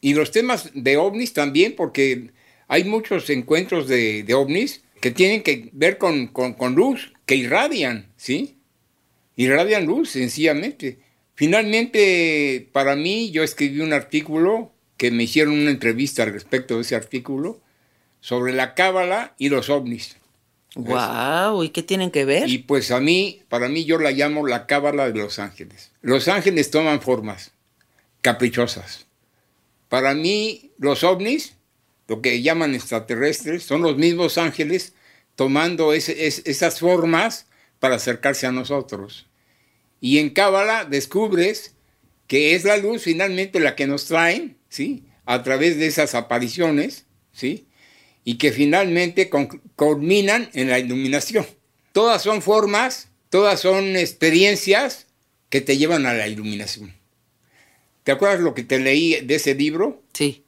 Y los temas de ovnis también, porque hay muchos encuentros de, de ovnis que tienen que ver con, con- con luz, que irradian, ¿sí? Irradian luz, sencillamente. Finalmente, para mí, yo escribí un artículo que me hicieron una entrevista al respecto de ese artículo sobre la cábala y los ovnis. Wow. ¿Y qué tienen que ver? Y pues a mí, para mí yo la llamo la cábala de los ángeles. Los ángeles toman formas caprichosas. Para mí los ovnis, lo que llaman extraterrestres, son los mismos ángeles tomando ese- es- esas formas para acercarse a nosotros. Y en cábala descubres que es la luz finalmente la que nos traen, ¿sí? A través de esas apariciones, ¿sí? Y que finalmente culminan en la iluminación. Todas son formas, todas son experiencias que te llevan a la iluminación. ¿Te acuerdas lo que te leí de ese libro? Sí.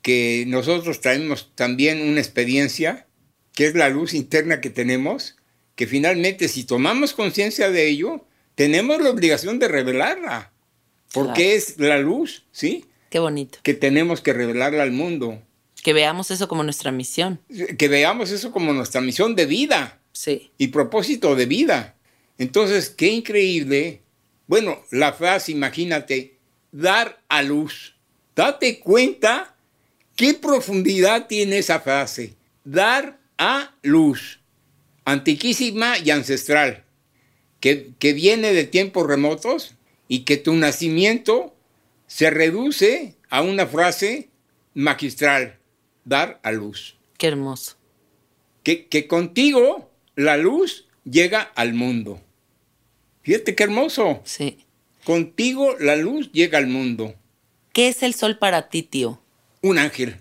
Que nosotros traemos también una experiencia, que es la luz interna que tenemos, que finalmente si tomamos conciencia de ello, tenemos la obligación de revelarla, porque Claro. es la luz, ¿sí? Qué bonito. Que tenemos que revelarla al mundo. Que veamos eso como nuestra misión. Que veamos eso como nuestra misión de vida. Sí. y propósito de vida. Entonces, qué increíble. Bueno, la frase, imagínate, dar a luz. Date cuenta qué profundidad tiene esa frase. Dar a luz. Antiquísima y ancestral. Que, que viene de tiempos remotos y que tu nacimiento se reduce a una frase magistral, dar a luz. Qué hermoso. Que, que contigo la luz llega al mundo. Fíjate qué hermoso. Sí. Contigo la luz llega al mundo. ¿Qué es el sol para ti, tío? Un ángel.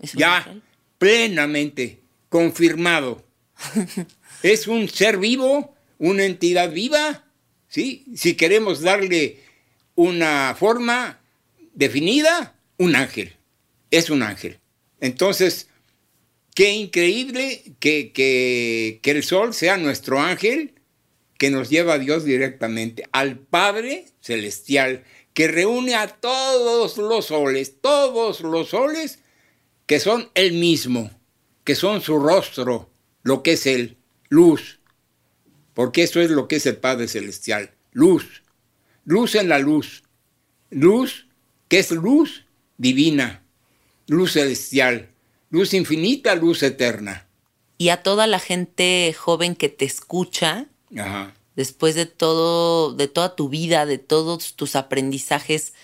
¿Es un ya, ángel? plenamente, confirmado. es un ser vivo, una entidad viva, ¿sí? Si queremos darle una forma definida, un ángel. Es un ángel. Entonces, qué increíble que, que, el sol sea nuestro ángel que nos lleva a Dios directamente, al Padre Celestial, que reúne a todos los soles, todos los soles que son Él mismo, que son su rostro, lo que es Él, luz, porque eso es lo que es el Padre Celestial, luz, luz en la luz, luz que es luz divina, luz celestial, luz infinita, luz eterna. Y a toda la gente joven que te escucha, Ajá. después de todo, de toda tu vida, de todos tus aprendizajes,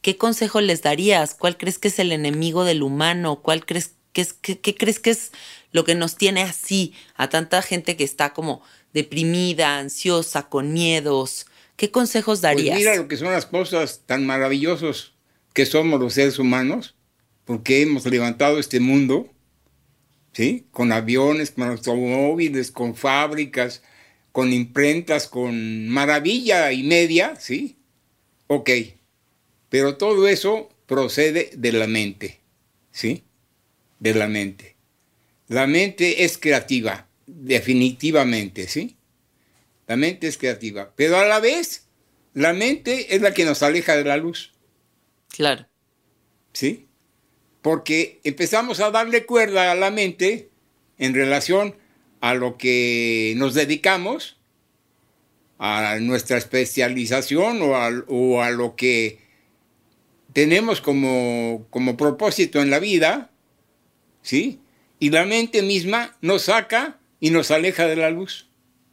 ¿qué consejo les darías? ¿Cuál crees que es el enemigo del humano? ¿Cuál crees que es, qué, qué crees que es lo que nos tiene así a tanta gente que está como deprimida, ansiosa, con miedos? ¿Qué consejos Pues darías? mira lo que son las cosas tan maravillosas que somos los seres humanos, porque hemos levantado este mundo, ¿sí? Con aviones, con automóviles, con fábricas, con imprentas, con maravilla y media, ¿sí? Ok, pero todo eso procede de la mente, ¿sí? De la mente. La mente es creativa, definitivamente, ¿sí? La mente es creativa, pero a la vez la mente es la que nos aleja de la luz, Claro. ¿sí? Porque empezamos a darle cuerda a la mente en relación a lo que nos dedicamos, a nuestra especialización o a, o a lo que tenemos como, como propósito en la vida, ¿sí? Y la mente misma nos saca y nos aleja de la luz.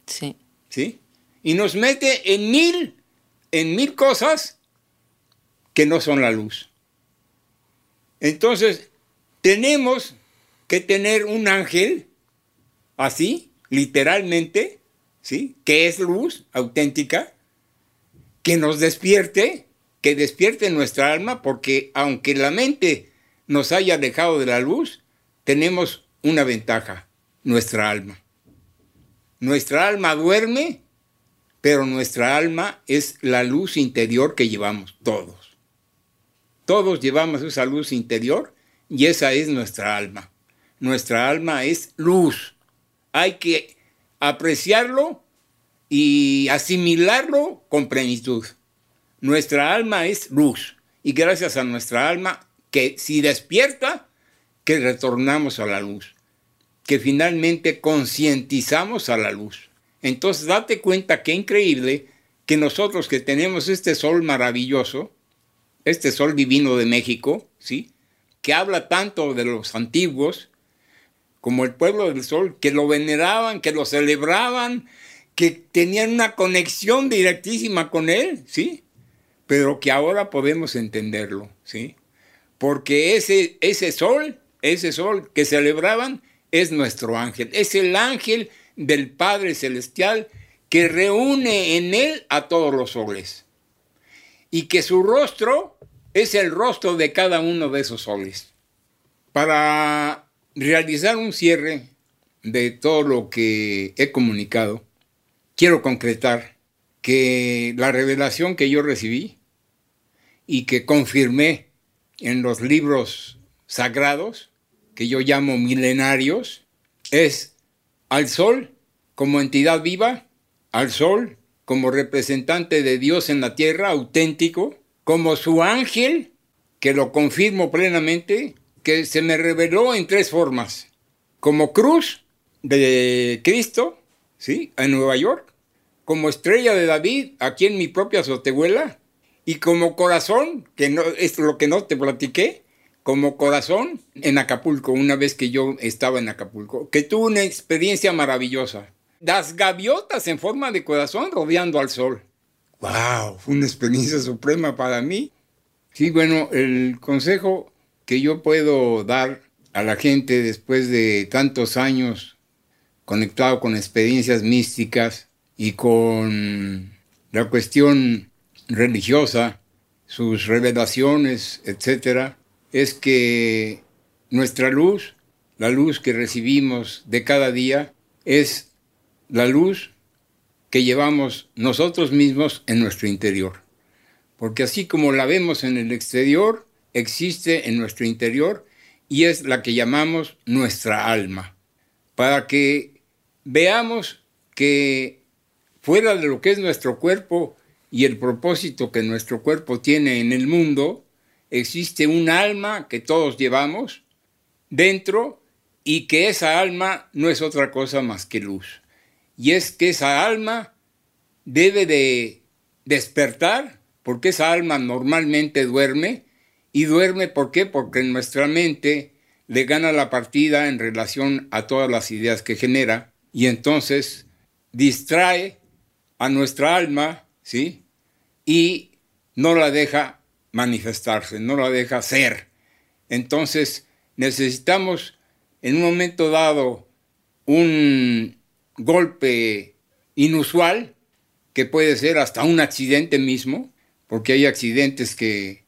Sí. ¿sí? Y nos mete en mil, en mil cosas que no son la luz. Entonces, tenemos que tener un ángel, así, literalmente, ¿sí? Que es luz auténtica, que nos despierte, que despierte nuestra alma, porque aunque la mente nos haya dejado de la luz, tenemos una ventaja, nuestra alma. Nuestra alma duerme, pero nuestra alma es la luz interior que llevamos todos. Todos llevamos esa luz interior y esa es nuestra alma. Nuestra alma es luz. Hay que apreciarlo y asimilarlo con plenitud. Nuestra alma es luz y gracias a nuestra alma que si despierta, que retornamos a la luz que finalmente concientizamos a la luz. Entonces, date cuenta qué increíble que nosotros que tenemos este sol maravilloso, este sol divino de México, ¿sí? Que habla tanto de los antiguos, como el pueblo del sol, que lo veneraban, que lo celebraban, que tenían una conexión directísima con él, ¿sí? Pero que ahora podemos entenderlo, ¿sí? Porque ese, ese sol, ese sol que celebraban, es nuestro ángel, es el ángel del Padre Celestial que reúne en él a todos los soles y que su rostro es el rostro de cada uno de esos soles. Para realizar un cierre de todo lo que he comunicado, quiero concretar que la revelación que yo recibí y que confirmé en los libros sagrados, que yo llamo milenarios, es al sol como entidad viva, al sol como representante de Dios en la tierra, auténtico, como su ángel, que lo confirmo plenamente, que se me reveló en tres formas, como cruz de Cristo, ¿sí? En Nueva York, como estrella de David, aquí en mi propia azotehuela, y como corazón, que no, es lo que no te platiqué, como corazón en Acapulco, una vez que yo estaba en Acapulco, que tuve una experiencia maravillosa. Las gaviotas en forma de corazón rodeando al sol. ¡Wow! Fue una experiencia suprema para mí. Sí, bueno, el consejo que yo puedo dar a la gente después de tantos años conectado con experiencias místicas y con la cuestión religiosa, sus revelaciones, etcétera, es que nuestra luz, la luz que recibimos de cada día, es la luz que llevamos nosotros mismos en nuestro interior. Porque así como la vemos en el exterior, existe en nuestro interior y es la que llamamos nuestra alma. Para que veamos que fuera de lo que es nuestro cuerpo y el propósito que nuestro cuerpo tiene en el mundo, existe un alma que todos llevamos dentro y que esa alma no es otra cosa más que luz. Y es que esa alma debe de despertar, porque esa alma normalmente duerme, y duerme ¿por qué? Porque nuestra mente le gana la partida en relación a todas las ideas que genera, y entonces distrae a nuestra alma, ¿sí? Y no la deja manifestarse, no la deja ser. Entonces necesitamos en un momento dado un golpe inusual, que puede ser hasta un accidente mismo, porque hay accidentes que,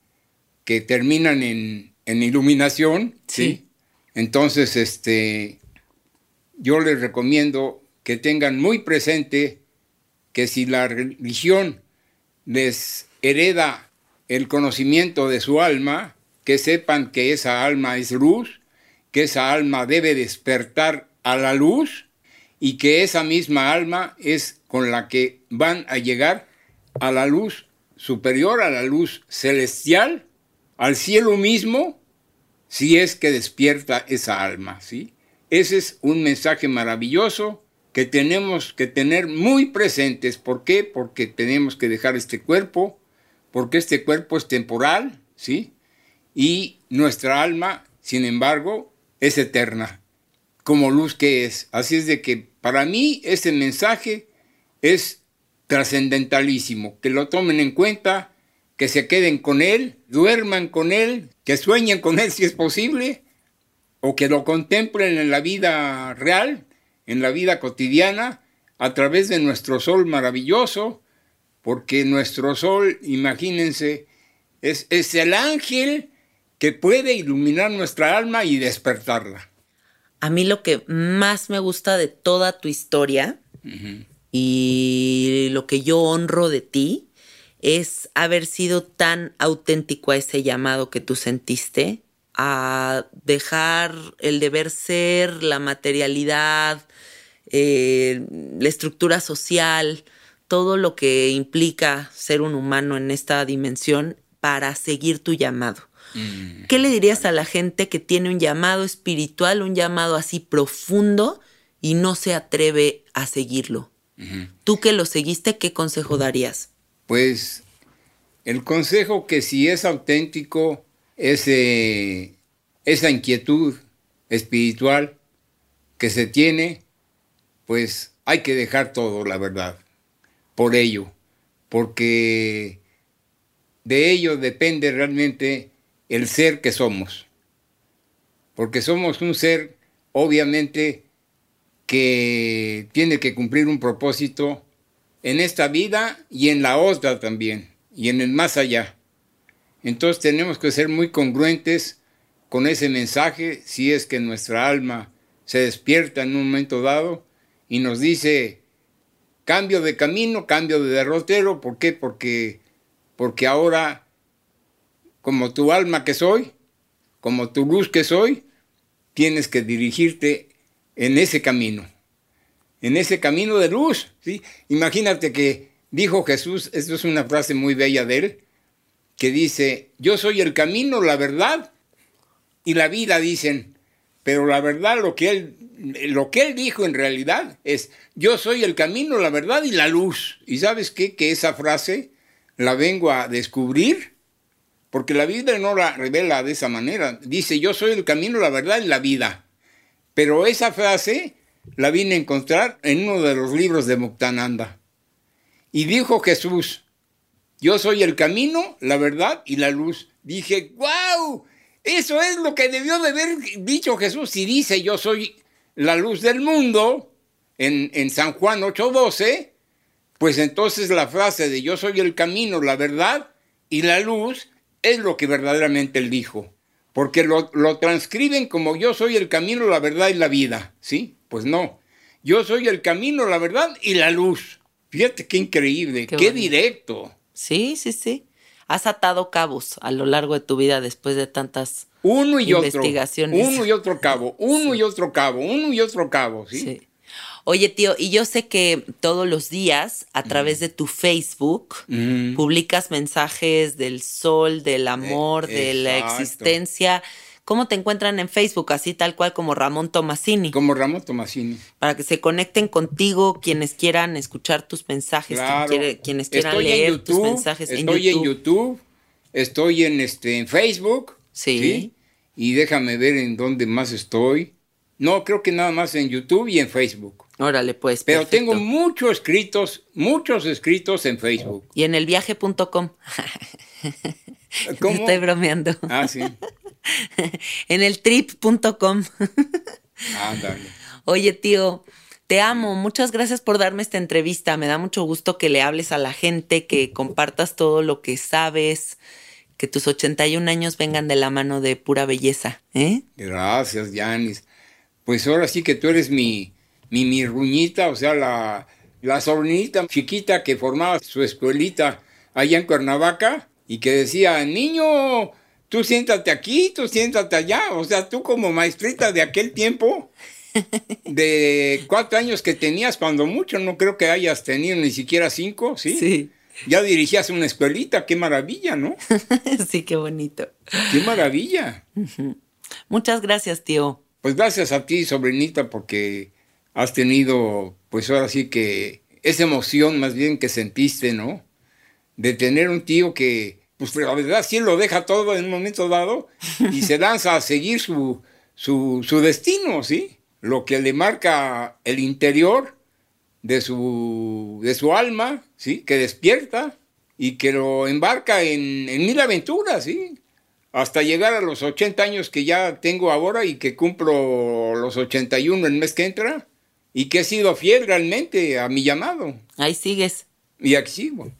que terminan en, en iluminación, ¿sí? Entonces, este, yo les recomiendo que tengan muy presente que si la religión les hereda el conocimiento de su alma, que sepan que esa alma es luz, que esa alma debe despertar a la luz y que esa misma alma es con la que van a llegar a la luz superior, a la luz celestial, al cielo mismo, si es que despierta esa alma, ¿sí? Ese es un mensaje maravilloso que tenemos que tener muy presentes. ¿Por qué? Porque tenemos que dejar este cuerpo, porque este cuerpo es temporal, ¿sí? Y nuestra alma, sin embargo, es eterna, como luz que es. Así es de que para mí ese mensaje es trascendentalísimo, que lo tomen en cuenta, que se queden con él, duerman con él, que sueñen con él si es posible, o que lo contemplen en la vida real, en la vida cotidiana, a través de nuestro sol maravilloso, porque nuestro sol, imagínense, es, es el ángel que puede iluminar nuestra alma y despertarla. A mí lo que más me gusta de toda tu historia y lo que yo honro de ti es haber sido tan auténtico a ese llamado que tú sentiste, a dejar el deber ser, la materialidad, eh, la estructura social, todo lo que implica ser un humano en esta dimensión para seguir tu llamado. Mm. ¿Qué le dirías a la gente que tiene un llamado espiritual, un llamado así profundo y no se atreve a seguirlo? Tú que lo seguiste, ¿qué consejo darías? Pues el consejo que si es auténtico, ese, esa inquietud espiritual que se tiene, pues hay que dejar todo, la verdad, por ello, porque de ello depende realmente el ser que somos, porque somos un ser, obviamente, que tiene que cumplir un propósito en esta vida y en la otra también, y en el más allá. Entonces tenemos que ser muy congruentes con ese mensaje si es que nuestra alma se despierta en un momento dado y nos dice cambio de camino, cambio de derrotero. ¿Por qué? Porque, porque ahora, como tu alma que soy, como tu luz que soy, tienes que dirigirte en ese camino, en ese camino de luz. ¿sí? Imagínate que dijo Jesús, esto es una frase muy bella de él, que dice, yo soy el camino, la verdad y la vida, dicen, pero la verdad lo que él lo que él dijo en realidad es, yo soy el camino, la verdad y la luz. ¿Y sabes qué? Que esa frase la vengo a descubrir, porque la Biblia no la revela de esa manera. Dice, yo soy el camino, la verdad y la vida. Pero esa frase la vine a encontrar en uno de los libros de Muktananda. Y dijo Jesús, yo soy el camino, la verdad y la luz. Dije, wow, eso es lo que debió de haber dicho Jesús. Si dice yo soy la luz del mundo en, en San Juan 8:12, pues entonces la frase de yo soy el camino, la verdad y la luz es lo que verdaderamente él dijo. Porque lo, lo transcriben como yo soy el camino, la verdad y la vida. ¿Sí? Pues no. Yo soy el camino, la verdad y la luz. Fíjate qué increíble, qué, directo. Sí, sí, sí. Has atado cabos a lo largo de tu vida después de tantas... Uno y otro. Investigaciones. Uno y otro cabo, uno y otro cabo, uno y otro cabo, ¿sí? Sí. Oye, tío, y yo sé que todos los días a través de tu Facebook Mm. publicas mensajes del sol, del amor, Eh, de la existencia. ¿Cómo te encuentran en Facebook? Así tal cual como Ramón Tomasini. Como Ramón Tomasini. Para que se conecten contigo quienes quieran escuchar tus mensajes, quien Claro. quiere- quienes quieran Estoy leer en tus YouTube, mensajes estoy en YouTube, estoy en este en Facebook. Sí. Y déjame ver en dónde más estoy. No, creo que nada más en YouTube y en Facebook. Órale, pues. Pero perfecto. tengo muchos escritos, muchos escritos en Facebook. Y en elviaje.com. ¿Cómo? Estoy bromeando. Ah, sí. en el trip.com. Ándale. Oye, tío, te amo. Muchas gracias por darme esta entrevista. Me da mucho gusto que le hables a la gente, que compartas todo lo que sabes, que tus 81 años vengan de la mano de pura belleza. ¿eh? Gracias, Yanis. Pues ahora sí que tú eres mi, mi, mi ruñita, o sea, la, la sobrinita chiquita que formaba su escuelita allá en Cuernavaca y que decía, niño, tú siéntate aquí, tú siéntate allá. O sea, tú como maestrita de aquel tiempo, de cuatro años que tenías, cuando mucho, no creo que hayas tenido ni siquiera cinco, ¿sí? Sí. Ya dirigías una escuelita, qué maravilla, ¿no? sí, qué bonito. Qué maravilla. Muchas gracias, tío. Pues gracias a ti, sobrinita, porque has tenido, pues ahora sí que esa emoción más bien que sentiste, ¿no? De tener un tío que, pues la verdad sí lo deja todo en un momento dado y se lanza a seguir su, su, su destino, ¿sí? Lo que le marca el interior de su, de su alma, ¿sí? Que despierta y que lo embarca en, en mil aventuras, ¿sí? Hasta llegar a los 80 años que ya tengo ahora y que cumplo los 81 el mes que entra y que he sido fiel realmente a mi llamado. Ahí sigues. Y aquí sigo.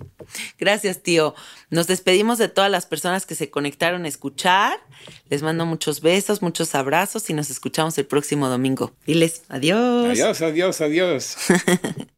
Gracias, tío. Nos despedimos de todas las personas que se conectaron a escuchar. Les mando muchos besos, muchos abrazos y nos escuchamos el próximo domingo. Diles adiós. Adiós, adiós, adiós.